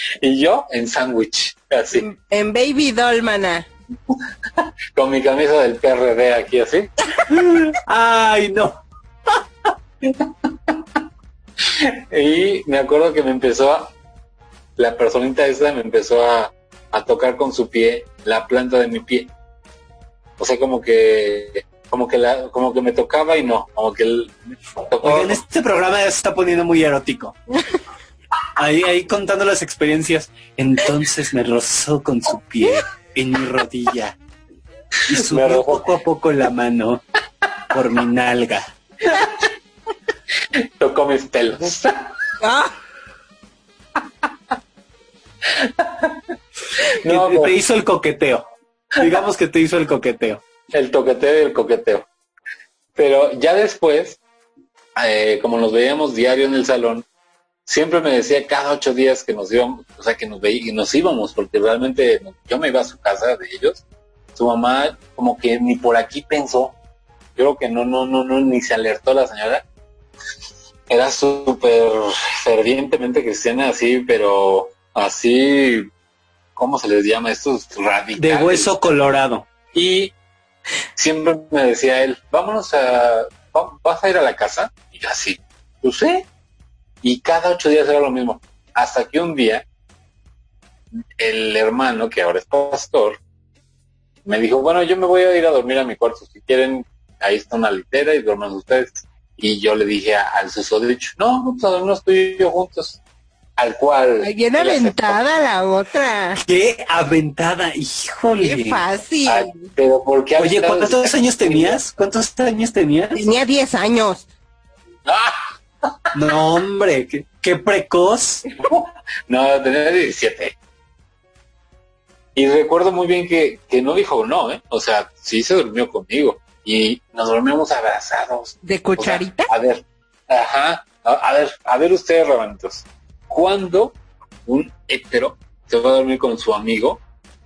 y yo en sándwich, así, En Baby Doll, mana. con mi camisa del PRD aquí así. Ay, no. Y me acuerdo que me empezó a, la personita esa me empezó a, a tocar con su pie la planta de mi pie. O sea, como que, como que la, como que me tocaba y no, como que Oigan, este programa ya se está poniendo muy erótico. Ahí, ahí contando las experiencias. Entonces me rozó con su pie en mi rodilla. Y subió poco a poco la mano por mi nalga. tocó mis pelos. Ah, No, te pues, hizo el coqueteo. Digamos que te hizo el coqueteo. el toqueteo y el coqueteo. Pero ya después, eh, como nos veíamos diario en el salón, siempre me decía cada ocho días que nos íbamos, o sea, que nos veí, y nos íbamos, porque realmente yo me iba a su casa de ellos. Su mamá como que ni por aquí pensó. Yo creo que no, no, no, no, ni se alertó la señora. Era súper fervientemente cristiana, así, pero así, ¿cómo se les llama? Estos radicales. De hueso colorado. Y siempre me decía él, vámonos a, va- ¿vas a ir a la casa? Y yo así, pues sí. Y cada ocho días era lo mismo. Hasta que un día, el hermano, que ahora es pastor, me dijo, bueno, yo me voy a ir a dormir a mi cuarto. Si quieren, ahí está una litera y duerman ustedes. Y yo le dije a- al susodicho, no, vamos a dormirnos tú y yo juntos. Al cual... bien aventada la otra. Qué aventada, híjole. Qué fácil. Pero ¿por qué Oye? ¿cuántos años tenías? ¿Cuántos años tenías? Tenía 10 años. ¡Ah! No, hombre, qué, qué precoz. No, tenía 17. Y recuerdo muy bien que, que no dijo no, ¿eh? O sea, sí se durmió conmigo. Y nos dormimos abrazados. ¿De O sea, cucharita? a ver, ajá. A, a ver, a ver ustedes, rabanitos. ¿Cuándo un hétero se va a dormir con su amigo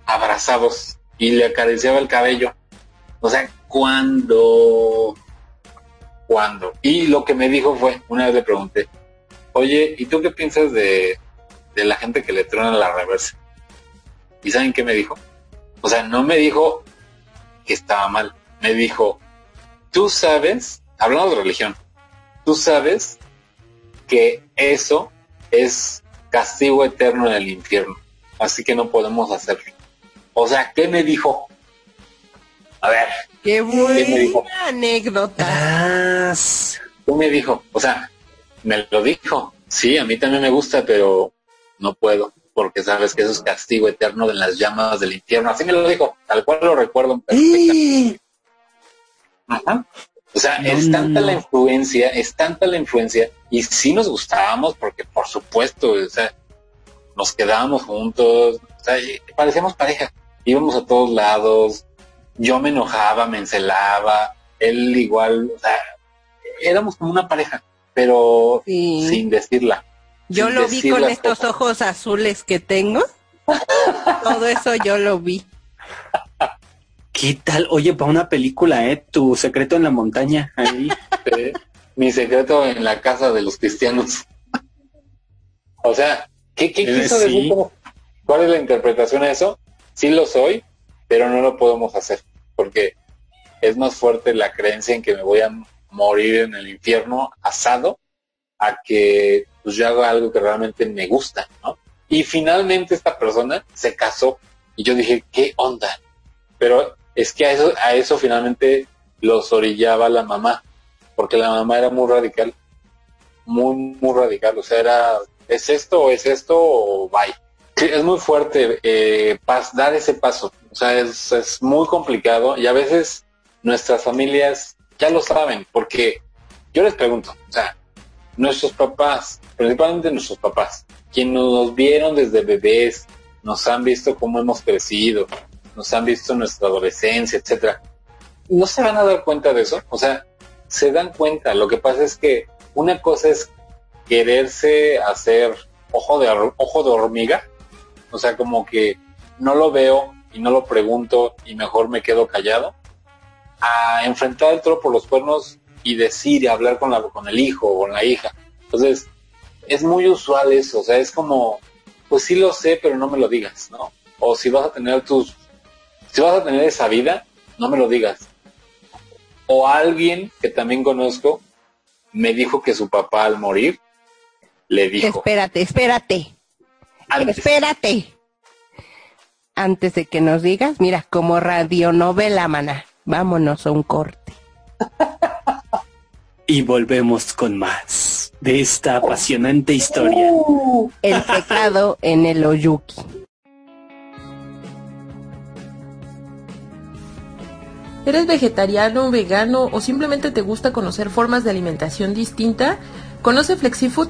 abrazados y le acariciaba el cabello? O sea, ¿cuándo? ¿Cuándo? Y lo que me dijo fue, una vez le pregunté, oye, ¿y tú qué piensas de, de la gente que le truena la reversa? ¿Y saben qué me dijo? O sea, no me dijo que estaba mal, me dijo, tú sabes, hablando de religión, tú sabes que eso es castigo eterno en el infierno, así que no podemos hacerlo. O sea, ¿qué me dijo? A ver, Qué buena anécdota. ¿qué me dijo? O sea, me lo dijo. Sí, a mí también me gusta, pero no puedo, porque sabes que eso es castigo eterno de las llamas del infierno. Así me lo dijo, tal cual lo recuerdo. ¡Eh! Ajá. O sea, No, es tanta no. la influencia, es tanta la influencia, y sí nos gustábamos, porque por supuesto, o sea, nos quedábamos juntos, o sea, parecíamos pareja, íbamos a todos lados, yo me enojaba, me encelaba, él igual, o sea, éramos como una pareja, pero Sí. sin decirla. Yo sin lo vi con estos cosas. ojos azules que tengo. Todo eso yo lo vi. ¿Qué tal? Oye, para una película, ¿eh? Tu secreto en la montaña. Ahí. ¿eh? Mi secreto en la casa de los cristianos. o sea, ¿qué, qué Eh, quiso sí. decir? ¿Cómo- ¿Cuál es la interpretación a eso? Sí lo soy, pero no lo podemos hacer, porque es más fuerte la creencia en que me voy a morir en el infierno asado a que pues yo haga algo que realmente me gusta, ¿no? Y finalmente esta persona se casó y yo dije, ¿qué onda? Pero es que a eso, a eso finalmente los orillaba la mamá, porque la mamá era muy radical, muy, muy radical, o sea, era, ¿es esto o es esto o bye? Sí, es muy fuerte eh, dar ese paso, o sea, es, es muy complicado y a veces nuestras familias ya lo saben, porque yo les pregunto, o sea, nuestros papás, principalmente nuestros papás, quienes nos vieron desde bebés, nos han visto cómo hemos crecido, nos han visto nuestra adolescencia, etcétera, no se van a dar cuenta de eso, o sea, se dan cuenta. Lo que pasa es que una cosa es quererse hacer ojo de ojo de hormiga, o sea, como que no lo veo y no lo pregunto y mejor me quedo callado, a enfrentar el toro por los cuernos y decir y hablar con, la, con el hijo o con la hija. Entonces, es muy usual eso, o sea, es como, pues sí lo sé, pero no me lo digas, ¿no? O si vas a tener tus, si vas a tener esa vida, no me lo digas. O alguien que también conozco me dijo que su papá al morir le dijo. Espérate, espérate. Espérate. Antes de que nos digas, mira, como radionovela, mana, vámonos a un corte. y volvemos con más de esta apasionante historia. el pecado en el Oyuki. ¿Eres vegetariano, vegano o simplemente te gusta conocer formas de alimentación distinta? Conoce FlexiFood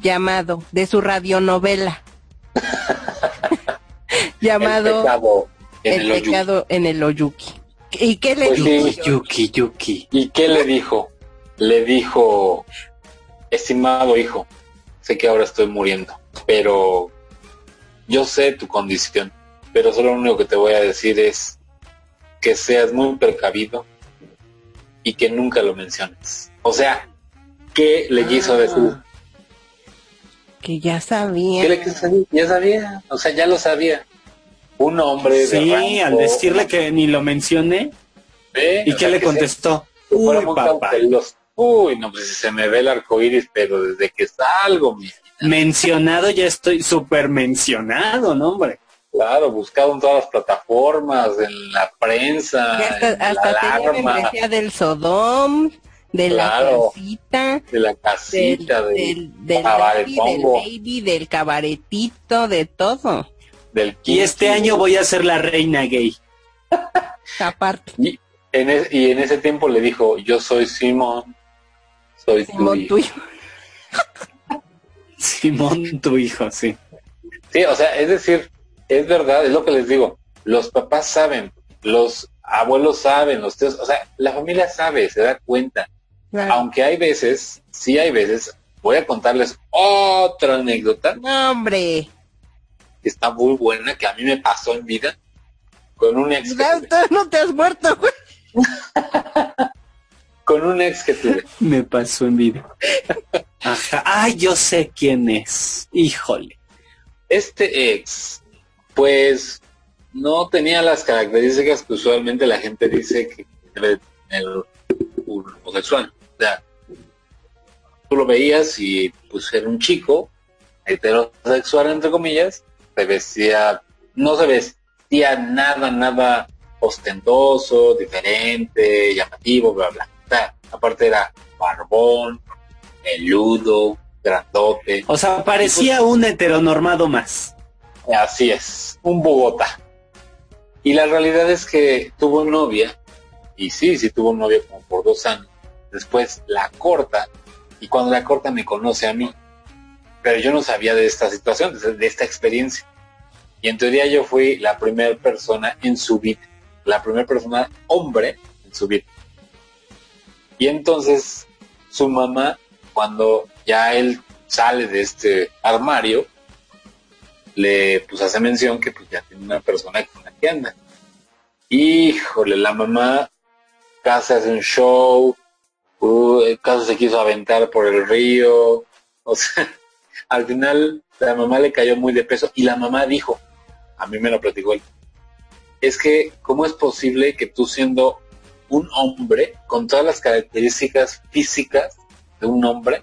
llamado de su radionovela. llamado El pecado en el, Oyuki. ¿Y qué le pues dijo? Yuki, Yuki. ¿Y qué le dijo? Le dijo, estimado hijo, sé que ahora estoy muriendo, pero yo sé tu condición, pero solo lo único que te voy a decir es que seas muy precavido y que nunca lo menciones. O sea, ¿qué le quiso ah. decir? Que ya sabía. ¿Qué le quiso decir? Ya sabía, o sea, ya lo sabía. Un hombre sí, al decirle que ni lo mencioné. ¿Y qué le contestó? Uy, papá. Uy, no, pues se me ve el arco iris, pero desde que salgo, mi Mencionado ya estoy súper mencionado, ¿no, hombre? Claro, buscado en todas las plataformas, en la prensa, hasta, en hasta la tenía del Sodom, de la casita, de la casita, del, del, baby, del cabaretito, de todo. Del y este año voy a ser la reina gay. Aparte. Y en, y en ese tiempo le dijo, yo soy Simón, soy Simón, tu hijo. Simón, tu hijo, sí. Sí, o sea, es decir, es verdad, es lo que les digo. Los papás saben, los abuelos saben, los tíos, o sea, la familia sabe, se da cuenta. Aunque hay veces, sí hay veces, voy a contarles otra anécdota. hombre. Que está muy buena, que a mí me pasó en vida. Con un ex. No, te has muerto, güey. con un ex que tuve. Me pasó en vida. Ajá. Ay, yo sé quién es. Híjole. Este ex pues no tenía las características que usualmente la gente dice que debe tener homosexual. O sea, tú lo veías y pues era un chico heterosexual entre comillas, se vestía, no se vestía nada, nada ostentoso, diferente, llamativo, bla bla. O sea, aparte era barbón, peludo, grandote. O sea, parecía pues un heteronormado más. Así es, un Bogotá. Y la realidad es que tuvo novia, y sí, sí tuvo novia como por dos años. Después la corta, y cuando la corta me conoce a mí. Pero yo no sabía de esta situación, de esta experiencia. Y en teoría yo fui la primera persona en su vida, la primera persona hombre en su vida. Y entonces su mamá, cuando ya él sale de este armario, le pues hace mención que pues ya tiene una persona con la que anda. Híjole, la mamá casi hace un show, uh, caso se quiso aventar por el río, o sea, al final la mamá le cayó muy de peso y la mamá dijo, a mí me lo platicó él, es que cómo es posible que tú siendo un hombre con todas las características físicas de un hombre,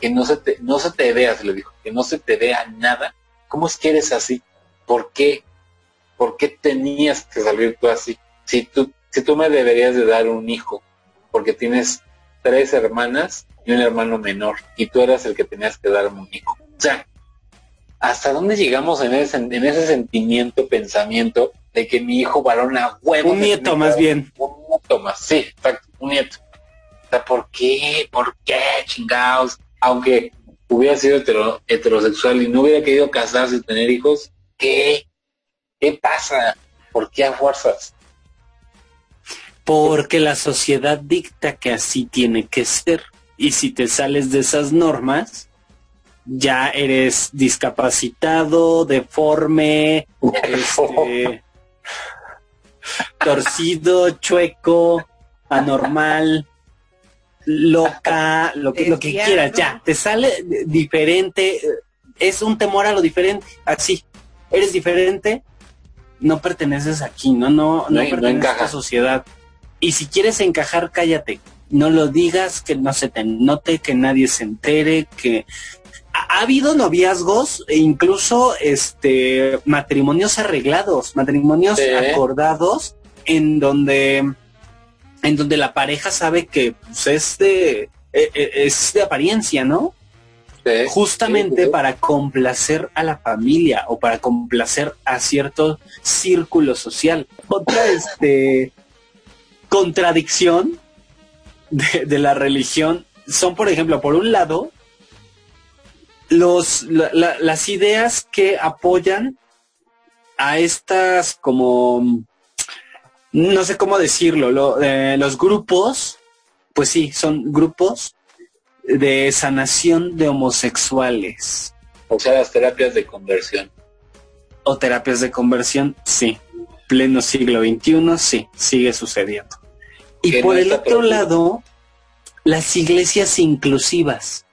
que no se te, no se te vea, se le dijo, que no se te vea nada, ¿Cómo es que eres así? ¿Por qué? ¿Por qué tenías que salir tú así? Si tú, si tú me deberías de dar un hijo, porque tienes tres hermanas y un hermano menor, y tú eras el que tenías que darme un hijo. O sea, ¿hasta dónde llegamos en ese, en ese sentimiento, pensamiento de que mi hijo varón a huevo? Un nieto más bien. Un nieto más, sí, exacto, un nieto. O sea, ¿por qué? ¿Por qué, chingados? Aunque hubiera sido heterosexual y no hubiera querido casarse y tener hijos, ¿qué? ¿Qué pasa? ¿Por qué a fuerzas? Porque la sociedad dicta que así tiene que ser. Y si te sales de esas normas, ya eres discapacitado, deforme, este, torcido, chueco, anormal, loca, lo que, lo que quieras, ya, te sale diferente, es un temor a lo diferente, así, eres diferente, no perteneces aquí, no, no, no, perteneces a esta sociedad. Y si quieres encajar, cállate, no lo digas, que no se te note, que nadie se entere, que ha, habido noviazgos e incluso este matrimonios arreglados, matrimonios acordados en donde en donde la pareja sabe que pues, es de e, e, es de apariencia, ¿no? Justamente para complacer a la familia o para complacer a cierto círculo social. Otra este contradicción de, la religión son, por ejemplo, por un lado, los, las ideas que apoyan a estas como, no sé cómo decirlo, eh, los grupos, pues sí, son grupos de sanación de homosexuales. O sea, las terapias de conversión. O terapias de conversión, sí. Pleno siglo XXI, sí, sigue sucediendo. Y por el otro lado, las iglesias inclusivas,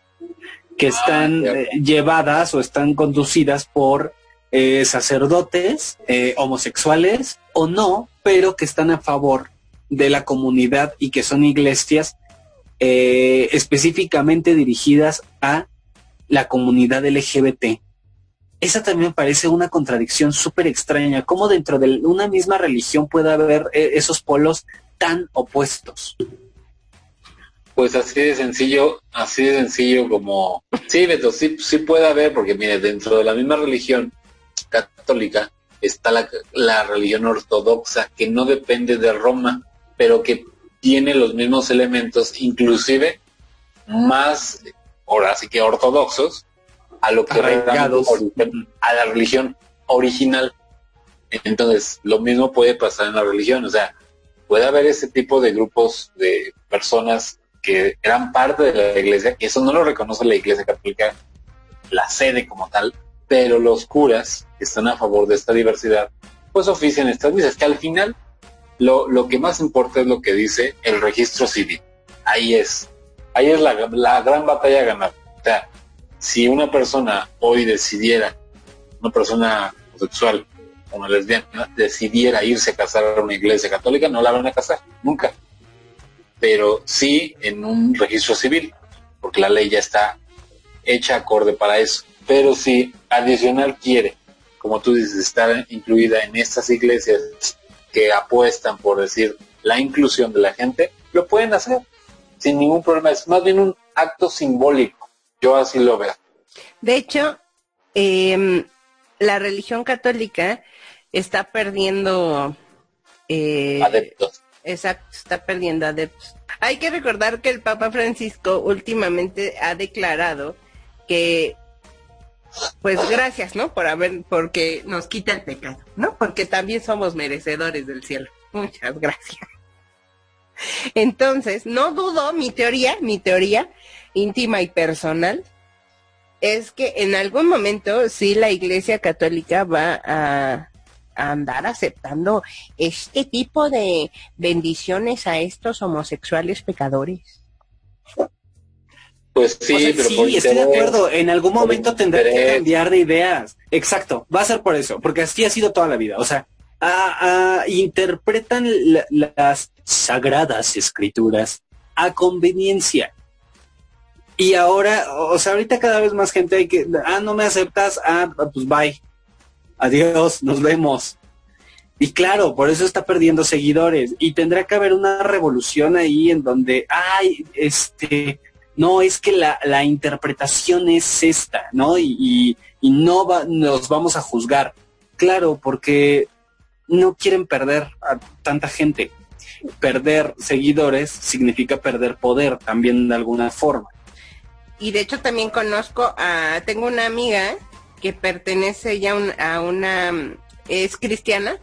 que ah, están eh, llevadas o están conducidas por eh, sacerdotes eh, homosexuales o no, pero que están a favor de la comunidad y que son iglesias específicamente dirigidas a la comunidad LGBT. Esa también parece una contradicción súper extraña, cómo dentro de una misma religión puede haber esos polos tan opuestos. Pues así de sencillo, así de sencillo como... Sí, Beto, sí, sí puede haber, porque mire, dentro de la misma religión católica está la, la religión ortodoxa, que no depende de Roma, pero que tiene los mismos elementos, inclusive más, ahora sí que ortodoxos, a lo que a la religión original. Entonces, lo mismo puede pasar en la religión, o sea, puede haber ese tipo de grupos de personas que eran parte de la iglesia, y eso no lo reconoce la iglesia católica, la sede como tal, pero los curas que están a favor de esta diversidad, pues ofician estas misas, que al final lo, lo que más importa es lo que dice el registro civil. Ahí es, ahí es la, la gran batalla a ganar. O sea, si una persona hoy decidiera, una persona sexual, una lesbiana decidiera irse a casar a una iglesia católica, no la van a casar, nunca. Pero sí en un registro civil, porque la ley ya está hecha acorde para eso. Pero si adicional quiere, como tú dices, estar incluida en estas iglesias que apuestan por decir la inclusión de la gente, lo pueden hacer sin ningún problema. Es más bien un acto simbólico. Yo así lo veo. De hecho, em, la religión católica está perdiendo eh, adeptos. Exacto, está perdiendo adeptos. Hay que recordar que el Papa Francisco últimamente ha declarado que pues gracias, ¿no? Por haber, porque nos quita el pecado, ¿no? Porque también somos merecedores del cielo. Muchas gracias. Entonces, no dudo, mi teoría, mi teoría íntima y personal, es que en algún momento sí la Iglesia Católica va a andar aceptando este tipo de bendiciones a estos homosexuales pecadores. Pues sí, pero sí, estoy de acuerdo. En algún momento tendrá que cambiar de ideas. Exacto, va a ser por eso, porque así ha sido toda la vida. O sea, interpretan las sagradas escrituras a conveniencia. Y ahora, o sea, ahorita cada vez más gente hay que, ah, no me aceptas, ah, pues bye adiós, nos vemos. Y claro, por eso está perdiendo seguidores. Y tendrá que haber una revolución ahí en donde, ay, este, no, es que la, la interpretación es esta, ¿no? Y, y no va, nos vamos a juzgar. Claro, porque no quieren perder a tanta gente. Perder seguidores significa perder poder también de alguna forma. Y de hecho también conozco a, tengo una amiga que pertenece ya a una, es cristiana,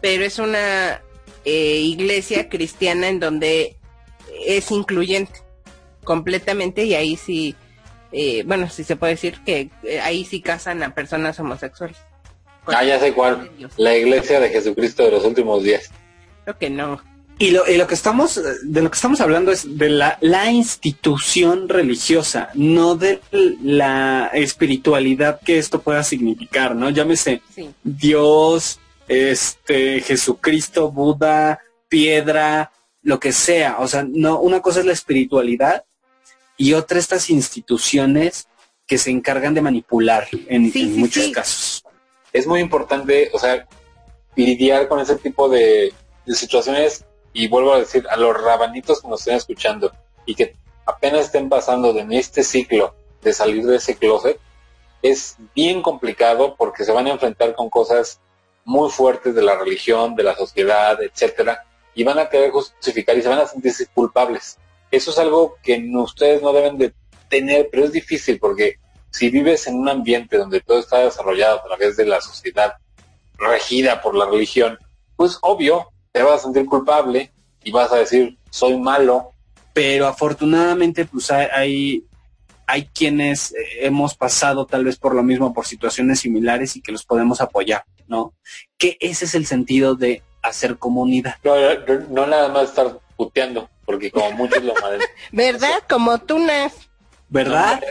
pero es una eh, iglesia cristiana en donde es incluyente completamente y ahí sí, eh, bueno, sí se puede decir que eh, ahí sí casan a personas homosexuales. Ah, ya sé cuál. La iglesia de Jesucristo de los últimos días. Creo que no. Y lo, y lo que estamos, de lo que estamos hablando es de la, la institución religiosa, no de la espiritualidad que esto pueda significar, ¿no? Llámese Sí. Dios, este, Jesucristo, Buda, piedra, lo que sea. O sea, no, una cosa es la espiritualidad y otra estas instituciones que se encargan de manipular en, Sí, en sí, muchos sí. casos. Es muy importante, o sea, lidiar con ese tipo de, de situaciones y vuelvo a decir, a los rabanitos que nos estén escuchando y que apenas estén pasando de este ciclo de salir de ese closet, es bien complicado porque se van a enfrentar con cosas muy fuertes de la religión, de la sociedad, etcétera, y van a querer justificar y se van a sentirse culpables. Eso es algo que ustedes no deben de tener, pero es difícil porque si vives en un ambiente donde todo está desarrollado a través de la sociedad regida por la religión, pues obvio, te vas a sentir culpable y vas a decir, soy malo. pero afortunadamente pues hay, hay, quienes eh, hemos pasado tal vez por lo mismo, por situaciones similares y que los podemos apoyar, ¿no? Que ese es el sentido de hacer comunidad. No, no- no nada más estar puteando, porque como muchos lo mal ¿Verdad? Como tú, Nas. ¿Verdad?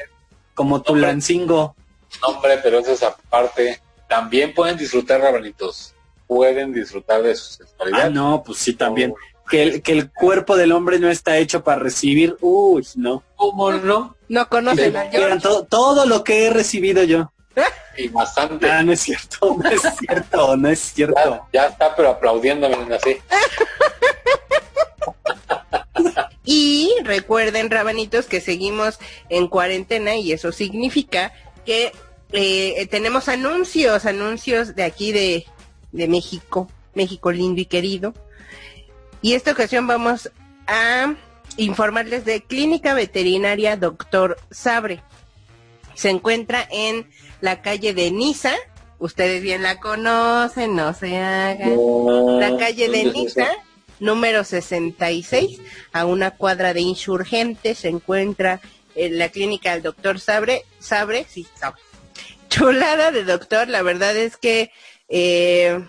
Como Tulancingo. nombre, pero eso es aparte. También pueden disfrutar rabanitos, pueden disfrutar de su sexualidad. Ah, no, pues sí, también. Que el, que el cuerpo del hombre no está hecho para recibir, uy, no. ¿Cómo no? No conocen a todo, todo lo que he recibido yo. Y bastante. Ah, no es cierto, no es cierto, no es cierto. Ya, ya está, pero aplaudiéndome así. Y recuerden, rabanitos, que seguimos en cuarentena y eso significa que eh, tenemos anuncios, anuncios de aquí de, de México, México lindo y querido. Y esta ocasión vamos a informarles de Clínica Veterinaria Doctor Sabre. Se encuentra en la calle de Niza. Ustedes bien la conocen, no se hagan. La calle de Niza, número 66, a una cuadra de insurgentes, se encuentra en la clínica del doctor Sabre. Sabre, sí, Sabre. Chulada de doctor, la verdad es que eh,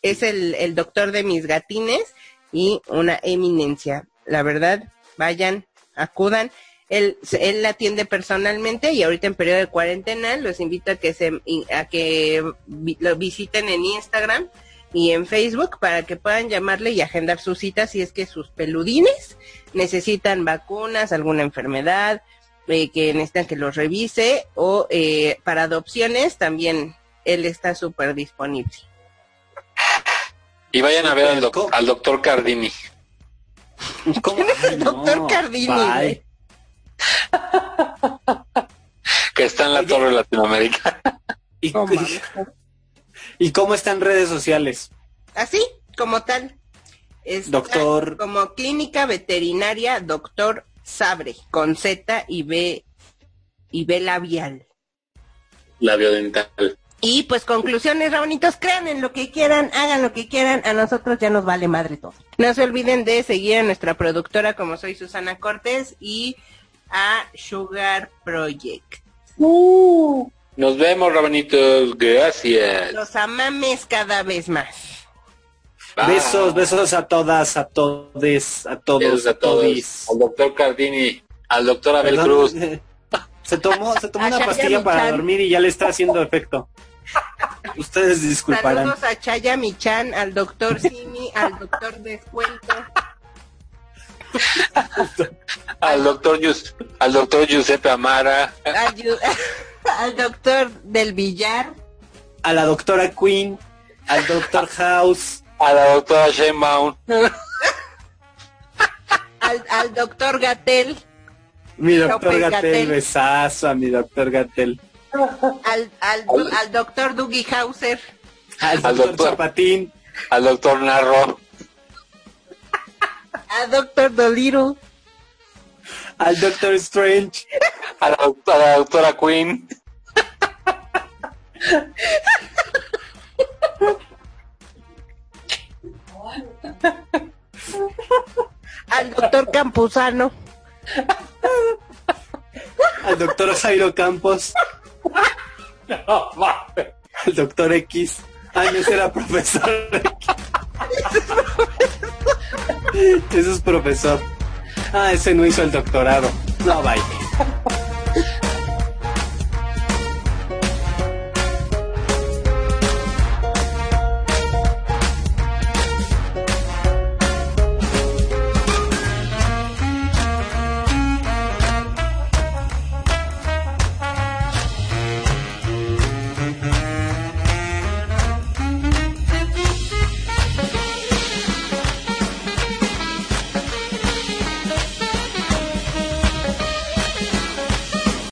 es el, el doctor de mis gatines y una eminencia. La verdad, vayan, acudan. Él, él la atiende personalmente y ahorita en periodo de cuarentena los invito a que se a que lo visiten en Instagram y en Facebook para que puedan llamarle y agendar sus citas si es que sus peludines necesitan vacunas, alguna enfermedad, eh, que necesitan que los revise o eh, para adopciones también él está súper disponible. Y vayan a ver al, doc- al doctor Cardini. ¿Cómo? ¿Quién es el doctor no, Cardini, que está en la Oye. Torre Latinoamérica. ¿Y. ¿Y cómo están redes sociales? Así como tal. Está Doctor. Como clínica veterinaria, doctor Sabre, con Z y B y B labial. Labiodental. Y pues conclusiones, rabonitos, crean en lo que quieran, hagan lo que quieran, a nosotros ya nos vale madre todo. No se olviden de seguir a nuestra productora como soy Susana Cortés y a Sugar Project. Nos vemos, rabanitos. Gracias. Los amames cada vez más. Bye. Besos, besos a todas, a todes, a todos, Besos a a todos. todis. Al doctor Cardini, al doctor Abel Perdón, Cruz. Se tomó, se tomó una pastilla para dormir y ya le está haciendo efecto. Ustedes disculparán. Saludos a Chaya Michan, al doctor Simi, al doctor Descuento. Al doctor Yus- al doctor Giuseppe Amara. al, doctor del billar, A la doctora Queen, al doctor House, A la doctora Sheinbaum. al, al doctor Gatel mi doctor Gatel, Gatell. besazo a mi doctor Gatel. Al, al, al doctor Dougie Hauser, Al, Al doctor doctor. Zapatín, Al doctor Narro. al doctor Dolittle, al doctor Strange, A la, doc- a la doctora Queen. al doctor Campuzano, al doctor Jairo Campos, No, al doctor X. Ese era profesor. Ese es profesor. Ah, ese no hizo el doctorado. No, vaya.